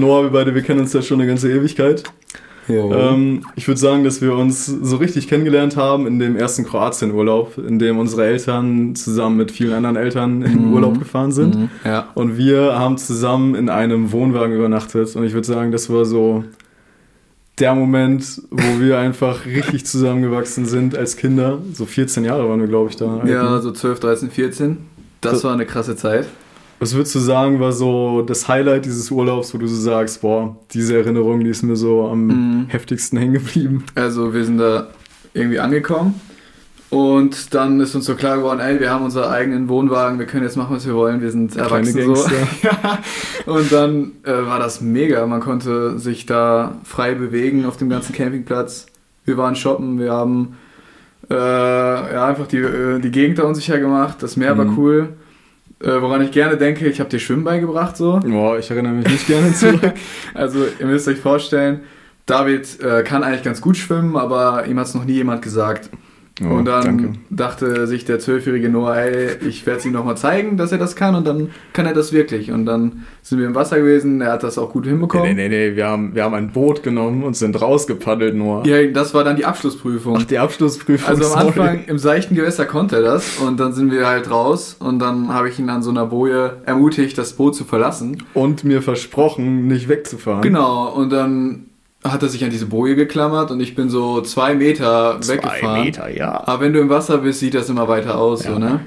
Noah, wir beide, wir kennen uns ja schon eine ganze Ewigkeit. Ähm, ich würde sagen, dass wir uns so richtig kennengelernt haben in dem ersten Kroatien-Urlaub, in dem unsere Eltern zusammen mit vielen anderen Eltern in Mhm. Urlaub gefahren sind. Mhm, ja. Und wir haben zusammen in einem Wohnwagen übernachtet. Und ich würde sagen, das war so der Moment, wo wir einfach richtig zusammengewachsen sind als Kinder. So 14 Jahre waren wir, glaube ich, da. ja, so 12, 13, 14. Das Das- war eine krasse Zeit. Was würdest du sagen, war so das Highlight dieses Urlaubs, wo du so sagst, boah, diese Erinnerung, die ist mir so am Mhm. heftigsten hängen geblieben? Also wir sind da irgendwie angekommen und dann ist uns so klar geworden, ey, wir haben unseren eigenen Wohnwagen, wir können jetzt machen, was wir wollen, wir sind Kleine erwachsen so. Gangster. ja. Und dann äh, war das mega, man konnte sich da frei bewegen auf dem ganzen Campingplatz. Wir waren shoppen, wir haben äh, ja, einfach die, äh, die Gegend da unsicher gemacht, das Meer war Mhm. cool. Äh, woran ich gerne denke, ich habe dir Schwimmen beigebracht so. Boah, ich erinnere mich nicht gerne zurück. Also ihr müsst euch vorstellen, David äh, kann eigentlich ganz gut schwimmen, aber ihm hat es noch nie jemand gesagt. Oh, und dann danke. dachte sich der zwölfjährige Noah, ey, ich werde es ihm nochmal zeigen, dass er das kann und dann kann er das wirklich. Und dann sind wir im Wasser gewesen, er hat das auch gut Nee, hinbekommen. nee, nee, wir haben, wir haben ein Boot genommen und sind rausgepaddelt nur. Ja, das war dann die Abschlussprüfung. Ach, die Abschlussprüfung. also am sorry. Anfang im seichten Gewässer konnte er das und dann sind wir halt raus und dann habe ich ihn an so einer Boje ermutigt, das Boot zu verlassen. Und mir versprochen, nicht wegzufahren. Genau, und dann hat er sich an diese Boje geklammert und ich bin so zwei Meter weggefahren. Zwei Meter, ja. Aber wenn du im Wasser bist, sieht das immer weiter aus, Ja. so, ne?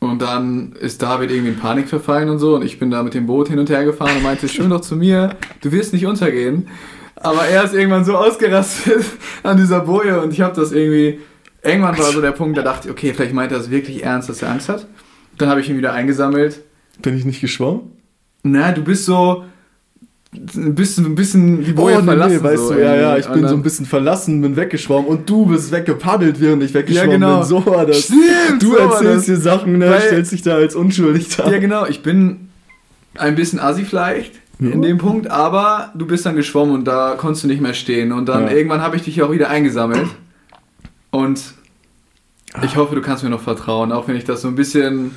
Und dann ist David irgendwie in Panik verfallen und so und ich bin da mit dem Boot hin und her gefahren und meinte, schwimm doch zu mir, du wirst nicht untergehen. Aber er ist irgendwann so ausgerastet an dieser Boje und ich habe das irgendwie, irgendwann war so der Punkt, da dachte ich, okay, vielleicht meint er das wirklich ernst, dass er Angst hat. Dann habe ich ihn wieder eingesammelt. Bin ich nicht geschwommen? Na, du bist so, ein bisschen, ein bisschen die Boje oh, verlassen. nee, weißt so du, ja, ja, ich bin so ein bisschen verlassen, bin weggeschwommen und du bist weggepaddelt, während ich weggeschwommen Ja, genau. bin. So war das. Stimmt, du so erzählst dir Sachen, ne, Weil- stellst dich da als unschuldig dar. Ja, genau. Ich bin ein bisschen assi vielleicht Ja. in dem Punkt, aber du bist dann geschwommen und da konntest du nicht mehr stehen. Und dann Ja. irgendwann habe ich dich auch wieder eingesammelt. Und ich hoffe, du kannst mir noch vertrauen, auch wenn ich das so ein bisschen,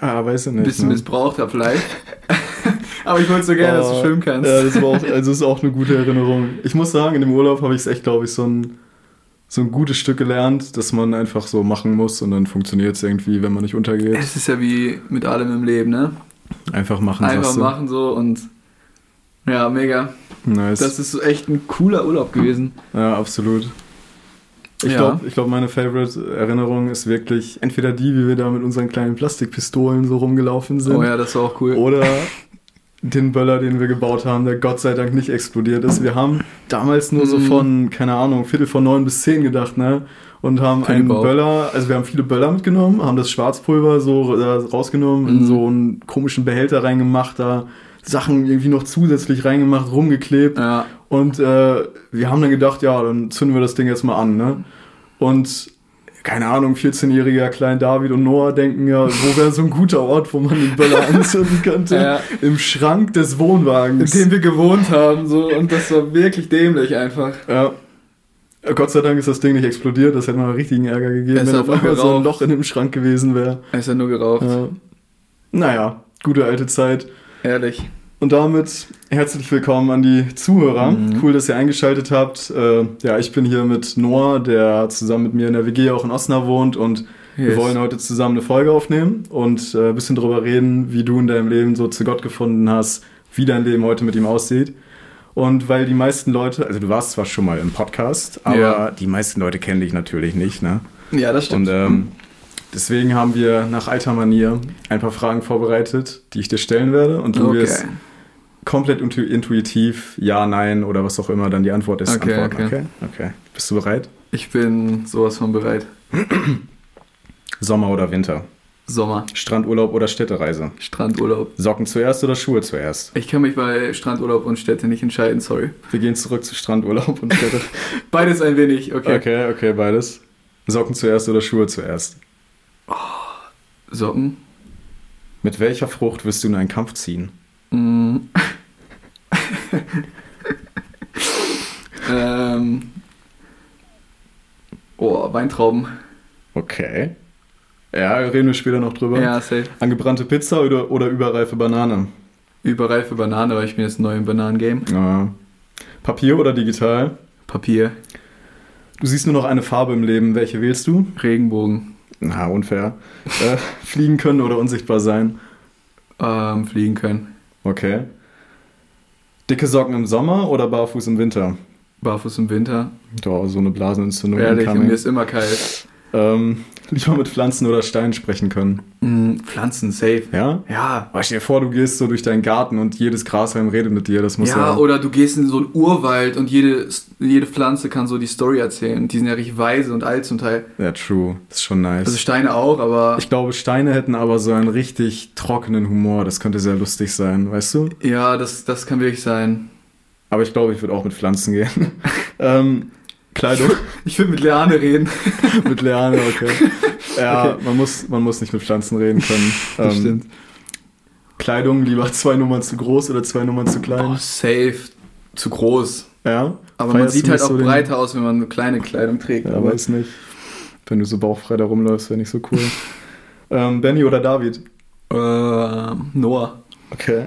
Ah, weiß ich ein nicht. bisschen ne? missbraucht habe vielleicht. aber ich wollte so gerne, dass du schwimmen kannst. Ja, das war auch, also ist auch eine gute Erinnerung. Ich muss sagen, in dem Urlaub habe ich es echt, glaube ich, so ein, so ein gutes Stück gelernt, dass man einfach so machen muss und dann funktioniert es irgendwie, wenn man nicht untergeht. Es ist ja wie mit allem im Leben, ne? Einfach machen. Einfach machen so und ja, mega. Nice. Das ist echt ein cooler Urlaub gewesen. ja, absolut. Ich Ja. glaube, glaub, meine Favorite-Erinnerung ist wirklich entweder die, wie wir da mit unseren kleinen Plastikpistolen so rumgelaufen sind, Oh ja, das war auch cool. oder den Böller, den wir gebaut haben, der Gott sei Dank nicht explodiert ist. Wir haben damals nur so Mhm. von, keine Ahnung, Viertel von neun bis zehn gedacht, ne? Und haben Viel einen gebaut. Böller, also wir haben viele Böller mitgenommen, haben das Schwarzpulver so rausgenommen, in Mhm. so einen komischen Behälter reingemacht, da Sachen irgendwie noch zusätzlich reingemacht, rumgeklebt. Ja, Und äh, wir haben dann gedacht, ja, dann zünden wir das Ding jetzt mal an, ne? Und keine Ahnung, 14-jähriger Klein David und Noah denken ja, wo wäre so ein guter Ort, wo man den Böller anzünden könnte? Ja. Im Schrank des in Wohnwagens. dem wir gewohnt haben, so und das war wirklich dämlich einfach. ja. Gott sei Dank ist das Ding nicht explodiert, das hätte mal richtigen Ärger gegeben, wenn auf einmal so ein. Loch in dem Schrank gewesen wäre. Es ist ja nur geraucht. Ja. Naja, gute alte Zeit. Ehrlich. Und damit herzlich willkommen an die Zuhörer. Mhm. Cool, dass ihr eingeschaltet habt. Äh, ja, ich bin hier mit Noah, der zusammen mit mir in der WG auch in Osnabrück wohnt und wir Yes. wollen heute zusammen eine Folge aufnehmen und äh, ein bisschen darüber reden, wie du in deinem Leben so zu Gott gefunden hast, wie dein Leben heute mit ihm aussieht. Und weil die meisten Leute, also du warst zwar schon mal im Podcast, aber Ja. die meisten Leute kennen dich natürlich nicht, ne? Ja, das stimmt. Und ähm, deswegen haben wir nach alter Manier ein paar Fragen vorbereitet, die ich dir stellen werde. Und du Okay. wirst komplett intu intuitiv Ja, Nein oder was auch immer dann die Antwort ist. Okay, antworten. okay. okay. Okay. Bist du bereit? Ich bin sowas von bereit. Sommer oder Winter? Sommer, Strandurlaub oder Städtereise? Strandurlaub. Socken zuerst oder Schuhe zuerst? Ich kann mich bei Strandurlaub und Städte nicht entscheiden, sorry. Wir gehen zurück zu Strandurlaub und Städte. Beides ein wenig, okay. okay, okay, beides. Socken zuerst oder Schuhe zuerst? Socken. Mit welcher Frucht wirst du in einen Kampf ziehen? Mm. ähm. Oh, Weintrauben. Okay. Ja, reden wir später noch drüber. Ja, safe. Angebrannte Pizza oder, oder überreife Banane? Überreife Banane, weil ich bin jetzt neu im Bananengame. Ja. Papier oder digital? Papier, Du siehst nur noch eine Farbe im Leben. Welche wählst du? Regenbogen, Na, unfair. äh, fliegen können oder unsichtbar sein? ähm, fliegen können. Okay. Dicke Socken im Sommer oder barfuß im Winter? Barfuß im Winter. Da so eine Blasenentzündung. Ehrlich, mir ist immer kalt. Ähm, lieber mit Pflanzen oder Steinen sprechen können. Mm, Pflanzen, safe. Ja? Ja. Aber stell dir vor, du gehst so durch deinen Garten und jedes Grashalm redet mit dir. Das muss ja. Ja, oder du gehst in so einen Urwald und jede, jede Pflanze kann so die Story erzählen. Die sind ja richtig weise und alt zum Teil. ja, true. Das ist schon nice. Also Steine auch, aber ich glaube, Steine hätten aber so einen richtig trockenen Humor. Das könnte sehr lustig sein, weißt du? ja, das, das kann wirklich sein. Aber ich glaube, ich würde auch mit Pflanzen gehen. ähm, Kleidung Ich will mit Leane reden. mit Leane, okay. Ja, Okay. Man, muss, man muss nicht mit Pflanzen reden können. Ähm, Kleidung lieber zwei Nummern zu groß oder zwei Nummern zu klein. Oh, safe. Zu groß. Ja. Aber man sieht halt auch so breiter aus, wenn man eine kleine Kleidung trägt. Ja, aber weiß nicht. Wenn du so bauchfrei da rumläufst, wäre nicht so cool. ähm, Benny oder David? äh, Noah. Okay.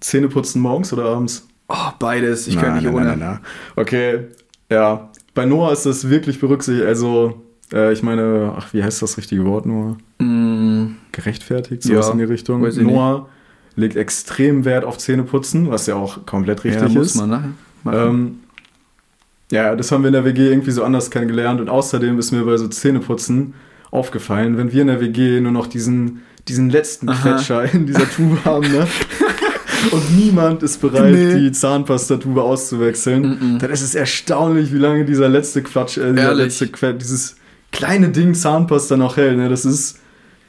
Zähne putzen morgens oder abends? Oh, beides. Ich Na, kann nicht na, ohne. na, na, na. Okay, ja. Bei Noah ist das wirklich berücksichtigt. Also, äh, ich meine, ach, wie heißt das richtige Wort, Noah? Mm, Gerechtfertigt, sowas Ja, in die Richtung. Noah legt extrem Wert auf Zähneputzen, was ja auch komplett richtig ja, muss ist. man, ne? Ähm, ja, das haben wir in der WG irgendwie so anders kennengelernt und außerdem ist mir bei so Zähneputzen aufgefallen, wenn wir in der WG nur noch diesen, diesen letzten Aha. Quetscher in dieser Tube haben, ne? Und niemand ist bereit, Nee. die Zahnpastatube auszuwechseln. Mm-mm. Dann ist es erstaunlich, wie lange dieser letzte Quatsch, äh, dieser letzte Quetsch, dieses kleine Ding Zahnpasta noch hält. Ne? Das ist,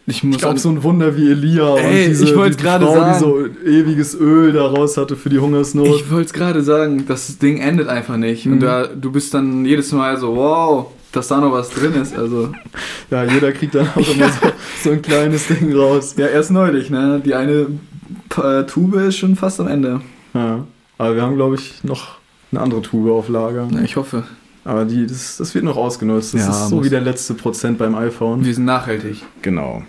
ich muss ich glaube, so ein Wunder wie Elia Ey, und diese ich die gerade Frau, sagen. die so ewiges Öl daraus hatte für die Hungersnot. Ich wollte es gerade sagen, das Ding endet einfach nicht. Mhm. Und da, du bist dann jedes Mal so, wow, dass da noch was drin ist. Also, Ja, jeder kriegt dann auch immer so, so ein kleines Ding raus. ja, erst neulich, ne? Die eine Tube ist schon fast am Ende. Ja. Aber wir haben, glaube ich, noch eine andere Tube auf Lager. Na, ich hoffe. Aber die, das, das wird noch ausgenutzt. Das Ja, ist so wie der letzte Prozent beim iPhone. Wir sind nachhaltig. Genau.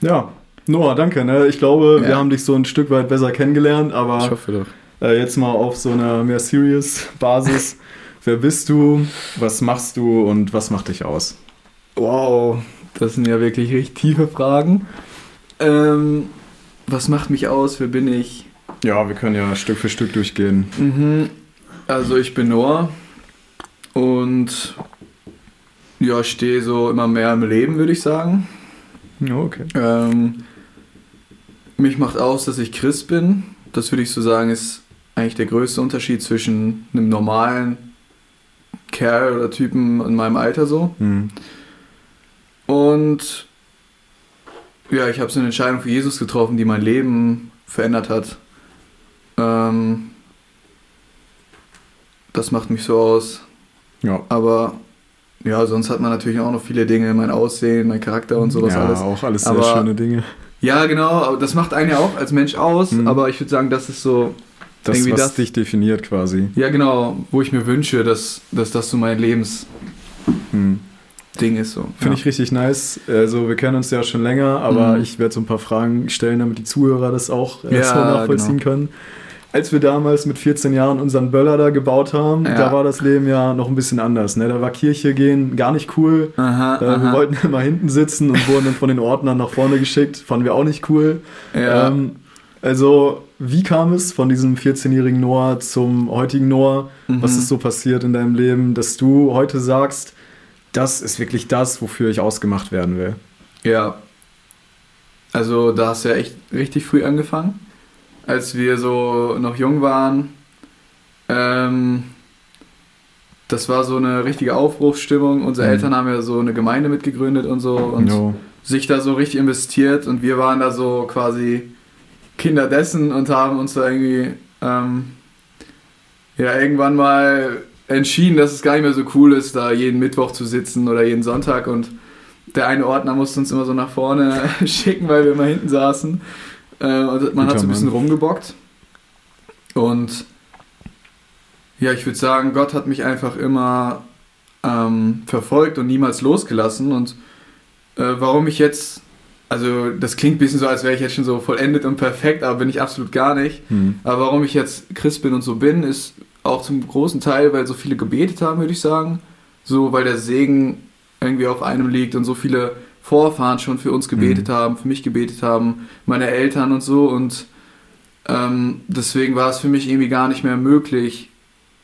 Ja. Noah, danke. Ne? Ich glaube, wir Ja. haben dich so ein Stück weit besser kennengelernt, aber hoffe doch. äh, jetzt mal auf so einer mehr serious Basis. Wer bist du? Was machst du und was macht dich aus? Wow, das sind ja wirklich richtig tiefe Fragen. Ähm, was macht mich aus? Wer bin ich? Ja, wir können ja Stück für Stück durchgehen. Mhm. Also ich bin Noah und ja, stehe so immer mehr im Leben, würde ich sagen. Ja, okay. Ähm, mich macht aus, dass ich Christ bin. Das würde ich so sagen, ist eigentlich der größte Unterschied zwischen einem normalen Kerl oder Typen in meinem Alter so. Hm. Und ja, ich habe so eine Entscheidung für Jesus getroffen, die mein Leben verändert hat. Ähm, das macht mich so aus. Ja. Aber ja, sonst hat man natürlich auch noch viele Dinge, mein Aussehen, mein Charakter und sowas ja, alles. auch alles sehr Aber- schöne Dinge. Ja, genau, aber das macht einen ja auch als Mensch aus, Mhm. aber ich würde sagen, das ist so, Das, irgendwie was das- dich definiert quasi. ja genau, wo ich mir wünsche, dass, dass das so mein Lebensding Hm. ist. So. Finde ja. ich richtig nice. Also wir kennen uns ja schon länger, aber Mhm. ich werde so ein paar Fragen stellen, damit die Zuhörer das auch äh, Ja, so nachvollziehen können. Als wir damals mit 14 Jahren unseren Böller da gebaut haben, Ja. da war das Leben ja noch ein bisschen anders. Ne? Da war Kirche gehen gar nicht cool. Aha, Äh, wir aha. wollten immer hinten sitzen und wurden dann von den Ordnern nach vorne geschickt. Fanden wir auch nicht cool. Ähm, also, wie kam es von diesem 14-jährigen Noah zum heutigen Noah? Was Mhm. ist so passiert in deinem Leben, dass du heute sagst, das ist wirklich das, wofür ich ausgemacht werden will? Ja. Also da hast du ja echt richtig früh angefangen. Als wir so noch jung waren. Ähm, das war so eine richtige Aufbruchsstimmung. Unsere Mhm. Eltern haben ja so eine Gemeinde mitgegründet und so und Jo. sich da so richtig investiert und wir waren da so quasi Kinder dessen und haben uns da irgendwie ähm, ja irgendwann mal entschieden, dass es gar nicht mehr so cool ist, da jeden Mittwoch zu sitzen oder jeden Sonntag und der eine Ordner musste uns immer so nach vorne schicken, weil wir immer hinten saßen. Äh, und man hat Guter so ein bisschen Mann. rumgebockt. Und ja, ich würde sagen, Gott hat mich einfach immer ähm, verfolgt und niemals losgelassen. Und äh, warum ich jetzt also das klingt ein bisschen so, als wäre ich jetzt schon so vollendet und perfekt, aber bin ich absolut gar nicht. Hm. Aber warum ich jetzt Christ bin und so bin, ist auch zum großen Teil, weil so viele gebetet haben, würde ich sagen. So, weil der Segen irgendwie auf einem liegt und so viele Vorfahren schon für uns gebetet haben, für mich gebetet haben, meine Eltern und so. Und ähm, deswegen war es für mich irgendwie gar nicht mehr möglich,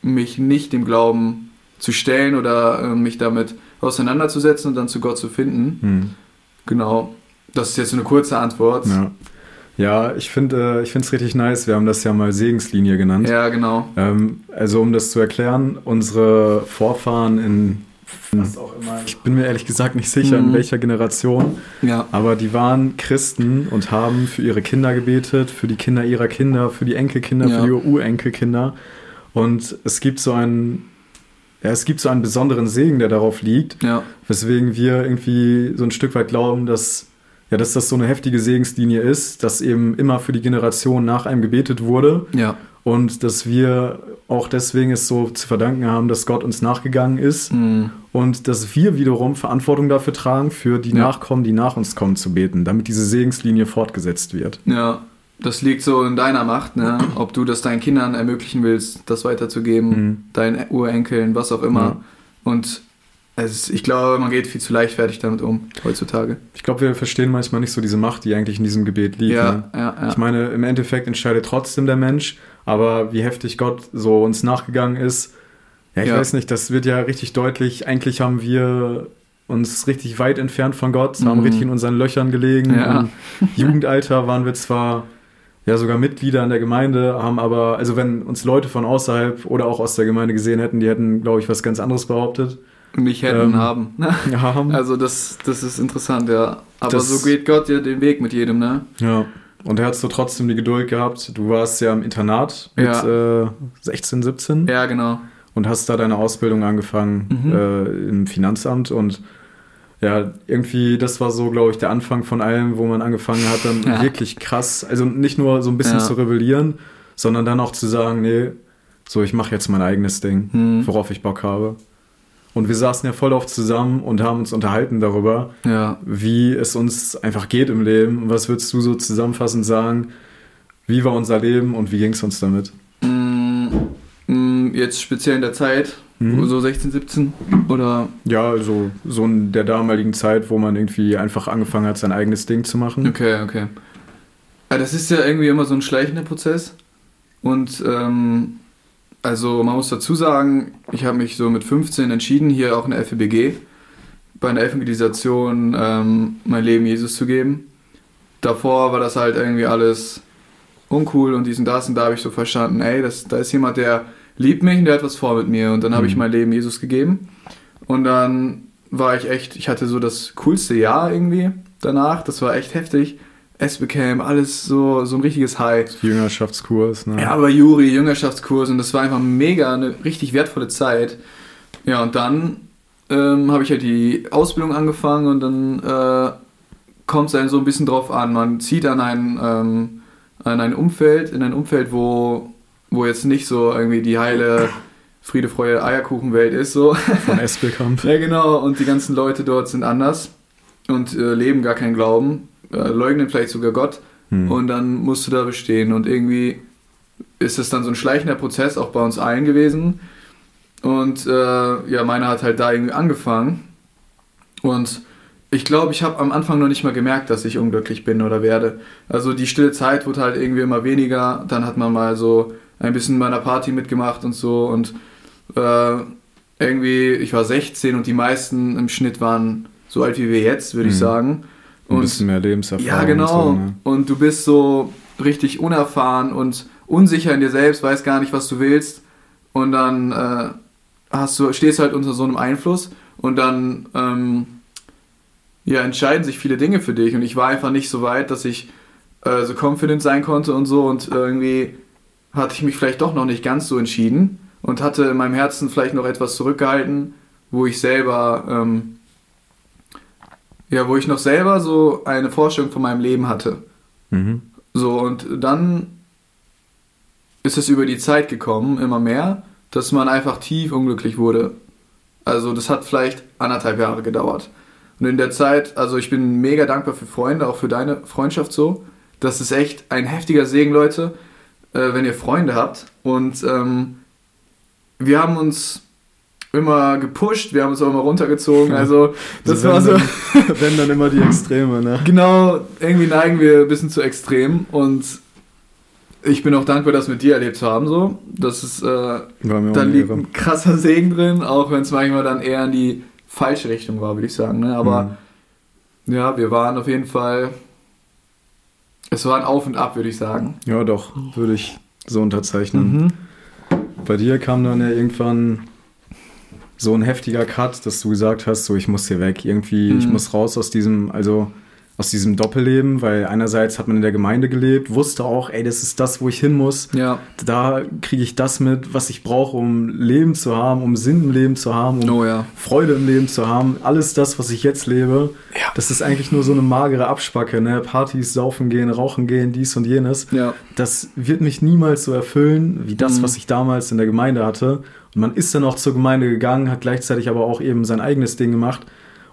mich nicht dem Glauben zu stellen oder äh, mich damit auseinanderzusetzen und dann zu Gott zu finden. Hm. Genau. Das ist jetzt so eine kurze Antwort. Ja. Ja, ich finde äh, es richtig nice. Wir haben das ja mal Segenslinie genannt. Ja, genau. Ähm, also um das zu erklären, unsere Vorfahren in, Was auch immer. ich bin mir ehrlich gesagt nicht sicher, in Mhm. welcher Generation, Ja. aber die waren Christen und haben für ihre Kinder gebetet, für die Kinder ihrer Kinder, für die Enkelkinder, Ja. für die Urenkelkinder. Und es gibt so einen, ja, es gibt so einen besonderen Segen, der darauf liegt, Ja. weswegen wir irgendwie so ein Stück weit glauben, dass, ja, dass das so eine heftige Segenslinie ist, dass eben immer für die Generation nach einem gebetet wurde Ja. und dass wir auch deswegen es so zu verdanken haben, dass Gott uns nachgegangen ist Mhm. und dass wir wiederum Verantwortung dafür tragen, für die Ja. Nachkommen, die nach uns kommen, zu beten, damit diese Segenslinie fortgesetzt wird. Ja. Das liegt so in deiner Macht, ne? Ob du das deinen Kindern ermöglichen willst, das weiterzugeben, Mhm. deinen Urenkeln, was auch immer. Ja. Und ist, ich glaube, man geht viel zu leichtfertig damit um heutzutage. Ich glaube, wir verstehen manchmal nicht so diese Macht, die eigentlich in diesem Gebet liegt. Ja, Ne? ja, ja. Ich meine, im Endeffekt entscheidet trotzdem der Mensch, aber wie heftig Gott so uns nachgegangen ist, ja, ich Ja. weiß nicht, das wird ja richtig deutlich. Eigentlich haben wir uns richtig weit entfernt von Gott, haben Mhm. richtig in unseren Löchern gelegen. Ja. Im Jugendalter waren wir zwar ja sogar Mitglieder in der Gemeinde, haben aber, also wenn uns Leute von außerhalb oder auch aus der Gemeinde gesehen hätten, die hätten, glaube ich, was ganz anderes behauptet. Nicht hätten Ähm, haben. Ja, haben. Also das, das ist interessant, ja. Aber Das- so geht Gott ja den Weg mit jedem, ne? Ja. Und er hat so trotzdem die Geduld gehabt. Du warst ja im Internat mit äh, 16, 17 Ja, genau. und hast da deine Ausbildung angefangen Mhm. äh, im Finanzamt und ja, irgendwie, das war so, glaube ich, der Anfang von allem, wo man angefangen hat, dann Ja. wirklich krass, also nicht nur so ein bisschen Ja. zu rebellieren, sondern dann auch zu sagen, nee, so, ich mache jetzt mein eigenes Ding, Mhm. worauf ich Bock habe. Und wir saßen ja voll oft zusammen und haben uns unterhalten darüber, Ja. wie es uns einfach geht im Leben. Was würdest du so zusammenfassend sagen? Wie war unser Leben und wie ging es uns damit? Mm, mm, Jetzt speziell in der Zeit, Mhm. so 16, 17 oder Ja, also so in der damaligen Zeit, wo man irgendwie einfach angefangen hat, sein eigenes Ding zu machen. Okay, okay. Das ist ja irgendwie immer so ein schleichender Prozess. Und ähm, also man muss dazu sagen, ich habe mich so mit 15 entschieden, hier auch in der FEBG bei einer Evangelisation ähm, mein Leben Jesus zu geben. Davor war das halt irgendwie alles uncool und dies und das und da habe ich so verstanden, ey, das, da ist jemand, der liebt mich und der hat was vor mit mir und dann habe ich Mhm. mein Leben Jesus gegeben und dann war ich echt, ich hatte so das coolste Jahr irgendwie danach, das war echt heftig. S-Becam, alles so, so ein richtiges High. Jüngerschaftskurs, ne? Ja, aber Juri, Jüngerschaftskurs und das war einfach mega eine richtig wertvolle Zeit. Ja, und dann ähm, habe ich halt die Ausbildung angefangen und dann äh, kommt es einem so ein bisschen drauf an. Man zieht an ein, ähm, an ein Umfeld, in ein Umfeld, wo, wo jetzt nicht so irgendwie die heile Friede, Freude, Eierkuchenwelt ist, so. Von Espelkamp. Ja, genau. Und die ganzen Leute dort sind anders und äh, leben gar keinen Glauben, äh, leugnen vielleicht sogar Gott. Hm. Und dann musst du da bestehen. Und irgendwie ist es dann so ein schleichender Prozess, auch bei uns allen gewesen. Und äh, ja, meiner hat halt da irgendwie angefangen. Und ich glaube, ich habe am Anfang noch nicht mal gemerkt, dass ich unglücklich bin oder werde. Also die stille Zeit wurde halt irgendwie immer weniger. Dann hat man mal so ein bisschen bei einer Party mitgemacht und so. Und äh, irgendwie, ich war 16 und die meisten im Schnitt waren so alt wie wir jetzt, würde ich Mhm. Sagen. Ein Und bisschen mehr Lebenserfahrung. ja, genau. Und so, ne? Und du bist so richtig unerfahren und unsicher in dir selbst, weißt gar nicht, was du willst. Und dann äh, hast du, stehst du halt unter so einem Einfluss und dann ähm, ja, entscheiden sich viele Dinge für dich. Und ich war einfach nicht so weit, dass ich äh, so confident sein konnte und so. Und irgendwie hatte ich mich vielleicht doch noch nicht ganz so entschieden und hatte in meinem Herzen vielleicht noch etwas zurückgehalten, wo ich selber ähm, ja, wo ich noch selber so eine Vorstellung von meinem Leben hatte. Mhm. So, und dann ist es über die Zeit gekommen, immer mehr, dass man einfach tief unglücklich wurde. Also, das hat vielleicht anderthalb Jahre gedauert. Und in der Zeit, also ich bin mega dankbar für Freunde, auch für deine Freundschaft so. Das ist echt ein heftiger Segen, Leute, äh, wenn ihr Freunde habt. Und ähm, wir haben uns immer gepusht, wir haben uns auch immer runtergezogen. Also das war so. Dann, wenn dann immer die Extreme, ne? Genau, irgendwie neigen wir ein bisschen zu extrem und ich bin auch dankbar, das mit dir erlebt zu haben. So. Das ist, äh, da liegt ein krasser Segen drin, auch wenn es manchmal dann eher in die falsche Richtung war, würde ich sagen. Ne? Aber Mhm. ja, wir waren auf jeden Fall. Es war ein Auf und Ab, würde ich sagen. Ja, doch, würde ich so unterzeichnen. Mhm. Bei dir kam dann ja irgendwann so ein heftiger Cut, dass du gesagt hast, so ich muss hier weg, irgendwie, ich Mhm. muss raus aus diesem, also aus diesem Doppelleben, weil einerseits hat man in der Gemeinde gelebt, wusste auch, ey, das ist das, wo ich hin muss. Ja. Da kriege ich das mit, was ich brauche, um Leben zu haben, um Sinn im Leben zu haben, um Oh ja. Freude im Leben zu haben. Alles das, was ich jetzt lebe, Ja. das ist eigentlich nur so eine magere Abspacke, ne? Partys, saufen gehen, rauchen gehen, dies und jenes. Ja. Das wird mich niemals so erfüllen, wie das, Mhm. was ich damals in der Gemeinde hatte. Und man ist dann auch zur Gemeinde gegangen, hat gleichzeitig aber auch eben sein eigenes Ding gemacht.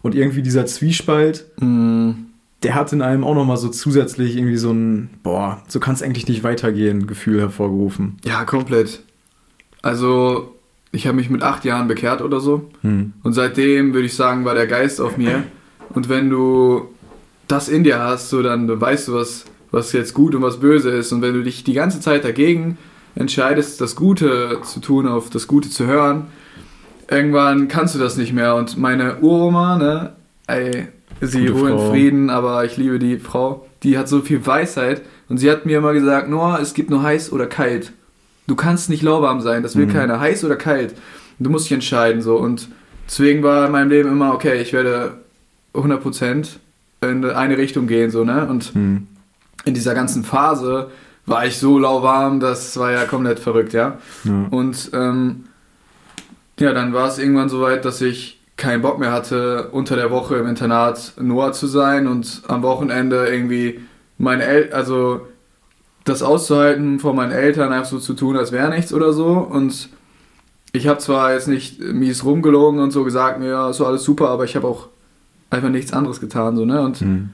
Und irgendwie dieser Zwiespalt, Mhm. der hat in einem auch nochmal so zusätzlich irgendwie so ein, boah, so kann es eigentlich nicht weitergehen, Gefühl hervorgerufen. Ja, komplett. Also, ich habe mich mit acht Jahren bekehrt oder so. Hm. Und seitdem würde ich sagen, war der Geist auf mir. Und wenn du das in dir hast, so dann weißt du, was, was jetzt gut und was böse ist. Und wenn du dich die ganze Zeit dagegen entscheidest, das Gute zu tun, auf das Gute zu hören, irgendwann kannst du das nicht mehr. Und meine Uroma, ne, ey, sie Gute ruhe in. Frieden, aber ich liebe die Frau, die hat so viel Weisheit. Und sie hat mir immer gesagt, Noah, es gibt nur heiß oder kalt. Du kannst nicht lauwarm sein, das will Mhm. keiner. Heiß oder kalt. Du musst dich entscheiden so. Und deswegen war in meinem Leben immer, okay, ich werde 100% in eine Richtung gehen, so, ne? Und Hm. in dieser ganzen Phase war ich so lauwarm, das war ja komplett verrückt, ja. Ja. Und ähm, ja, dann war es irgendwann so weit, dass ich keinen Bock mehr hatte, unter der Woche im Internat Noah zu sein und am Wochenende irgendwie meine El also das auszuhalten vor meinen Eltern, einfach so zu tun, als wäre nichts oder so. Und ich habe zwar jetzt nicht mies rumgelogen und so gesagt, mir ja, ist so alles super, aber ich habe auch einfach nichts anderes getan, so, ne? Und Hm.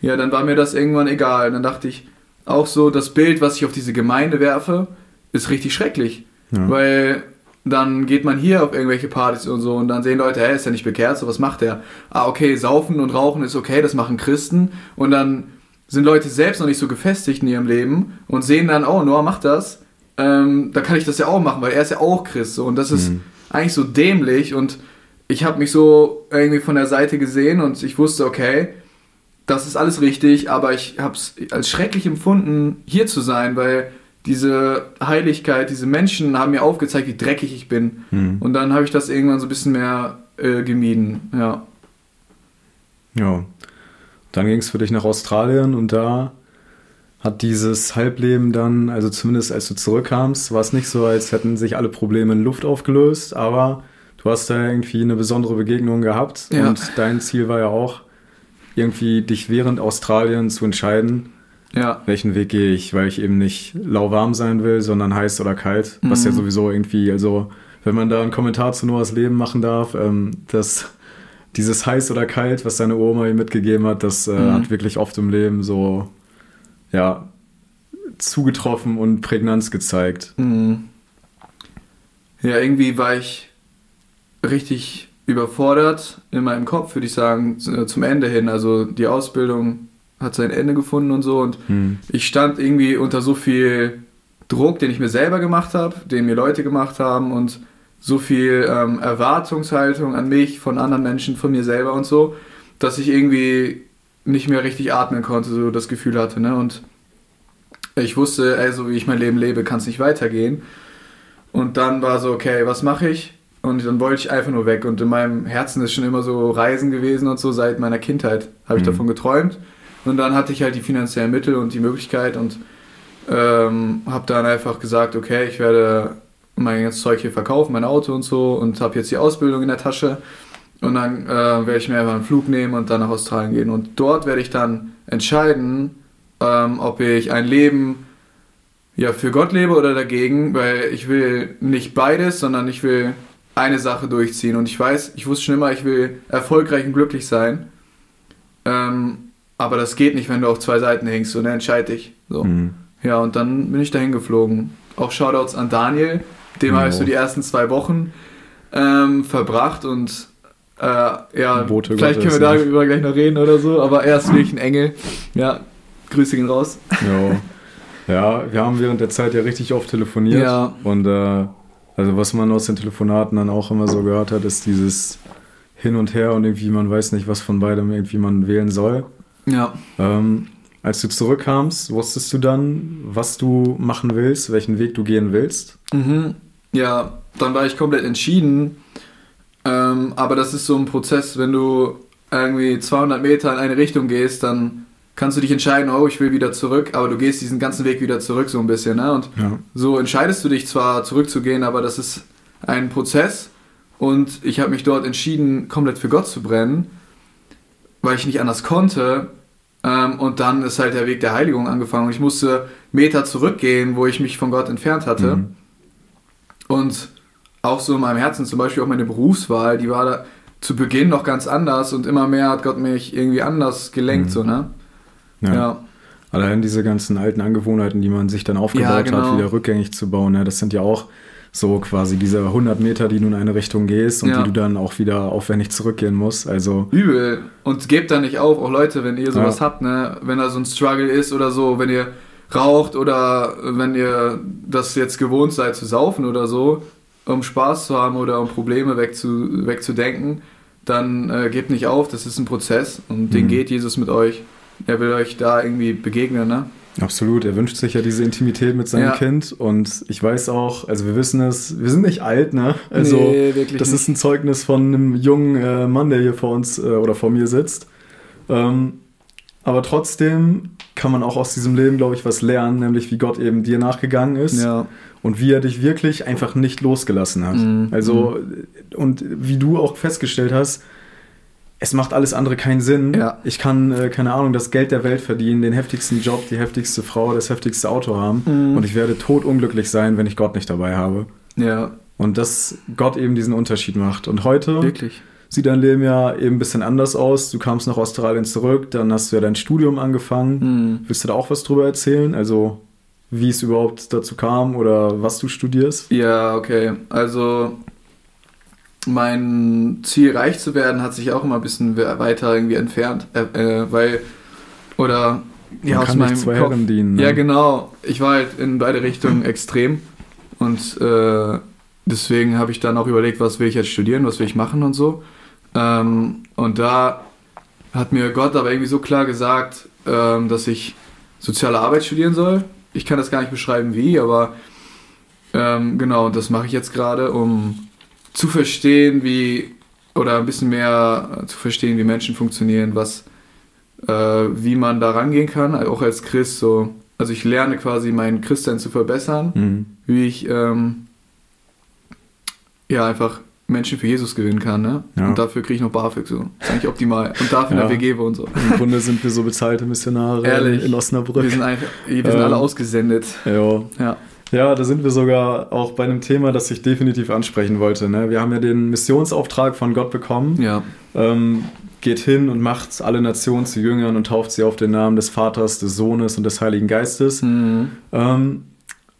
ja, dann war mir das irgendwann egal. Dann dachte ich, auch so, das Bild, was ich auf diese Gemeinde werfe, ist richtig schrecklich. Ja. Weil dann geht man hier auf irgendwelche Partys und so und dann sehen Leute, hey, ist ja nicht bekehrt, so was macht der? Ah, okay, saufen und rauchen ist okay, das machen Christen. Und dann sind Leute selbst noch nicht so gefestigt in ihrem Leben und sehen dann, oh, Noah macht das. Ähm, da kann ich das ja auch machen, weil er ist ja auch Christ. So. Und das ist Mhm. eigentlich so dämlich und ich habe mich so irgendwie von der Seite gesehen und ich wusste, okay, das ist alles richtig, aber ich habe es als schrecklich empfunden, hier zu sein, weil diese Heiligkeit, diese Menschen haben mir aufgezeigt, wie dreckig ich bin. Hm. Und dann habe ich das irgendwann so ein bisschen mehr äh, gemieden. Ja. Ja. Dann ging es für dich nach Australien und da hat dieses Halbleben dann, also zumindest als du zurückkamst, war es nicht so, als hätten sich alle Probleme in Luft aufgelöst, aber du hast da irgendwie eine besondere Begegnung gehabt Ja. und dein Ziel war ja auch, irgendwie dich während Australien zu entscheiden, Ja. welchen Weg gehe ich, weil ich eben nicht lauwarm sein will, sondern heiß oder kalt, was ja Mhm. sowieso irgendwie, also wenn man da einen Kommentar zu Noahs Leben machen darf, ähm, das dieses heiß oder kalt, was seine Oma ihm mitgegeben hat, das äh, Mhm. hat wirklich oft im Leben so, ja, zugetroffen und Prägnanz gezeigt. Mhm. Ja, irgendwie war ich richtig überfordert in meinem Kopf, würde ich sagen, z- zum Ende hin. Also die Ausbildung hat sein Ende gefunden und so und Hm. ich stand irgendwie unter so viel Druck, den ich mir selber gemacht habe, den mir Leute gemacht haben und so viel ähm, Erwartungshaltung an mich von anderen Menschen, von mir selber und so, dass ich irgendwie nicht mehr richtig atmen konnte, so das Gefühl hatte. Ne? Und ich wusste, ey, so wie ich mein Leben lebe, kann es nicht weitergehen. Und dann war so, okay, was mache ich? Und dann wollte ich einfach nur weg. Und in meinem Herzen ist schon immer so Reisen gewesen und so. Seit meiner Kindheit habe ich Mhm. davon geträumt. Und dann hatte ich halt die finanziellen Mittel und die Möglichkeit und ähm, habe dann einfach gesagt, okay, ich werde mein ganzes Zeug hier verkaufen, mein Auto und so und habe jetzt die Ausbildung in der Tasche. Und dann äh, werde ich mir einfach einen Flug nehmen und dann nach Australien gehen. Und dort werde ich dann entscheiden, ähm, ob ich ein Leben ja, für Gott lebe oder dagegen, weil ich will nicht beides, sondern ich will eine Sache durchziehen. Und ich weiß, ich wusste schon immer, ich will erfolgreich und glücklich sein. Ähm, aber das geht nicht, wenn du auf zwei Seiten hängst. So, ne, entscheid dich. So. Mhm. Ja, und dann bin ich dahin geflogen. Auch Shoutouts an Daniel, dem Jo. habe ich so die ersten zwei Wochen ähm, verbracht und äh, ja, Bote vielleicht können Gottes, wir ne? darüber gleich noch reden oder so, aber er ist wirklich ein Engel. Ja, Grüße gehen raus. Jo. Ja, wir haben während der Zeit ja richtig oft telefoniert. Ja. Und äh, also was man aus den Telefonaten dann auch immer so gehört hat, ist dieses Hin und Her und irgendwie man weiß nicht, was von beidem irgendwie man wählen soll. Ja, Ähm, als du zurückkamst, wusstest du dann, was du machen willst, welchen Weg du gehen willst? mhm. ja, dann war ich komplett entschieden. Ähm, aber das ist so ein Prozess, wenn du irgendwie 200 Meter in eine Richtung gehst, dann kannst du dich entscheiden, oh, ich will wieder zurück, aber du gehst diesen ganzen Weg wieder zurück so ein bisschen. Ne? Und Ja. so entscheidest du dich zwar zurückzugehen, aber das ist ein Prozess und ich habe mich dort entschieden, komplett für Gott zu brennen, weil ich nicht anders konnte. Ähm, und dann ist halt der Weg der Heiligung angefangen und ich musste Meter zurückgehen, wo ich mich von Gott entfernt hatte. Mhm. Und auch so in meinem Herzen, zum Beispiel auch meine Berufswahl, die war da zu Beginn noch ganz anders und immer mehr hat Gott mich irgendwie anders gelenkt, Mhm. so, ne? Ja. Ja. Allein diese ganzen alten Angewohnheiten, die man sich dann aufgebaut Ja, genau. hat, wieder rückgängig zu bauen, ne? das sind ja auch so quasi diese 100 Meter, die du in eine Richtung gehst und Ja. die du dann auch wieder aufwendig zurückgehen musst. Also Übel. Und gebt da nicht auf, auch Leute, wenn ihr sowas Ja. habt, ne? Wenn da so ein Struggle ist oder so, wenn ihr raucht oder wenn ihr das jetzt gewohnt seid zu saufen oder so, um Spaß zu haben oder um Probleme wegzu, wegzudenken, dann äh, gebt nicht auf, das ist ein Prozess und den Mhm. geht Jesus mit euch. Er will euch da irgendwie begegnen, ne? Absolut, er wünscht sich ja diese Intimität mit seinem Ja. Kind und ich weiß auch, also wir wissen es, wir sind nicht alt, ne? Also Nee, wirklich das nicht. ist ein Zeugnis von einem jungen äh, Mann, der hier vor uns äh, oder vor mir sitzt. Ähm, aber trotzdem kann man auch aus diesem Leben, glaube ich, was lernen, nämlich wie Gott eben dir nachgegangen ist Ja. und wie er dich wirklich einfach nicht losgelassen hat. Mhm. Also und wie du auch festgestellt hast, es macht alles andere keinen Sinn. Ja. Ich kann, äh, keine Ahnung, das Geld der Welt verdienen, den heftigsten Job, die heftigste Frau, das heftigste Auto haben. Mhm. Und ich werde totunglücklich sein, wenn ich Gott nicht dabei habe. Ja, Und dass Gott eben diesen Unterschied macht. Und heute wirklich. sieht dein Leben ja eben ein bisschen anders aus. Du kamst nach Australien zurück, dann hast du ja dein Studium angefangen. Mhm. Willst du da auch was drüber erzählen? Also, wie es überhaupt dazu kam oder was du studierst? Ja, okay. Also mein Ziel, reich zu werden, hat sich auch immer ein bisschen we- weiter irgendwie entfernt, äh, äh, weil oder ja Man aus kann meinem nicht zwei Kopf. Herren dienen. Ne? Ja, genau. Ich war halt in beide Richtungen extrem und äh, deswegen habe ich dann auch überlegt, was will ich jetzt studieren, was will ich machen und so. Ähm, und da hat mir Gott aber irgendwie so klar gesagt, ähm, dass ich soziale Arbeit studieren soll. Ich kann das gar nicht beschreiben, wie, aber ähm, genau, das mache ich jetzt gerade, um zu verstehen, wie oder ein bisschen mehr äh, zu verstehen, wie Menschen funktionieren, was äh, wie man da rangehen kann, auch als Christ so. Also ich lerne quasi mein Christsein zu verbessern, Mhm. wie ich ähm, ja einfach Menschen für Jesus gewinnen kann, ne? Ja. Und dafür kriege ich noch BAföG so. Das ist eigentlich optimal. Und dafür Ja. eine WG und so. Im Grunde sind wir so bezahlte Missionare Ehrlich. in Osnabrück. Wir sind einfach, wir sind Ähm, alle ausgesendet. Ja. Ja. Ja, da sind wir sogar auch bei einem Thema, das ich definitiv ansprechen wollte. Ne? Wir haben ja den Missionsauftrag von Gott bekommen. Ja. Ähm, geht hin und macht alle Nationen zu Jüngern und tauft sie auf den Namen des Vaters, des Sohnes und des Heiligen Geistes. Mhm. Ähm,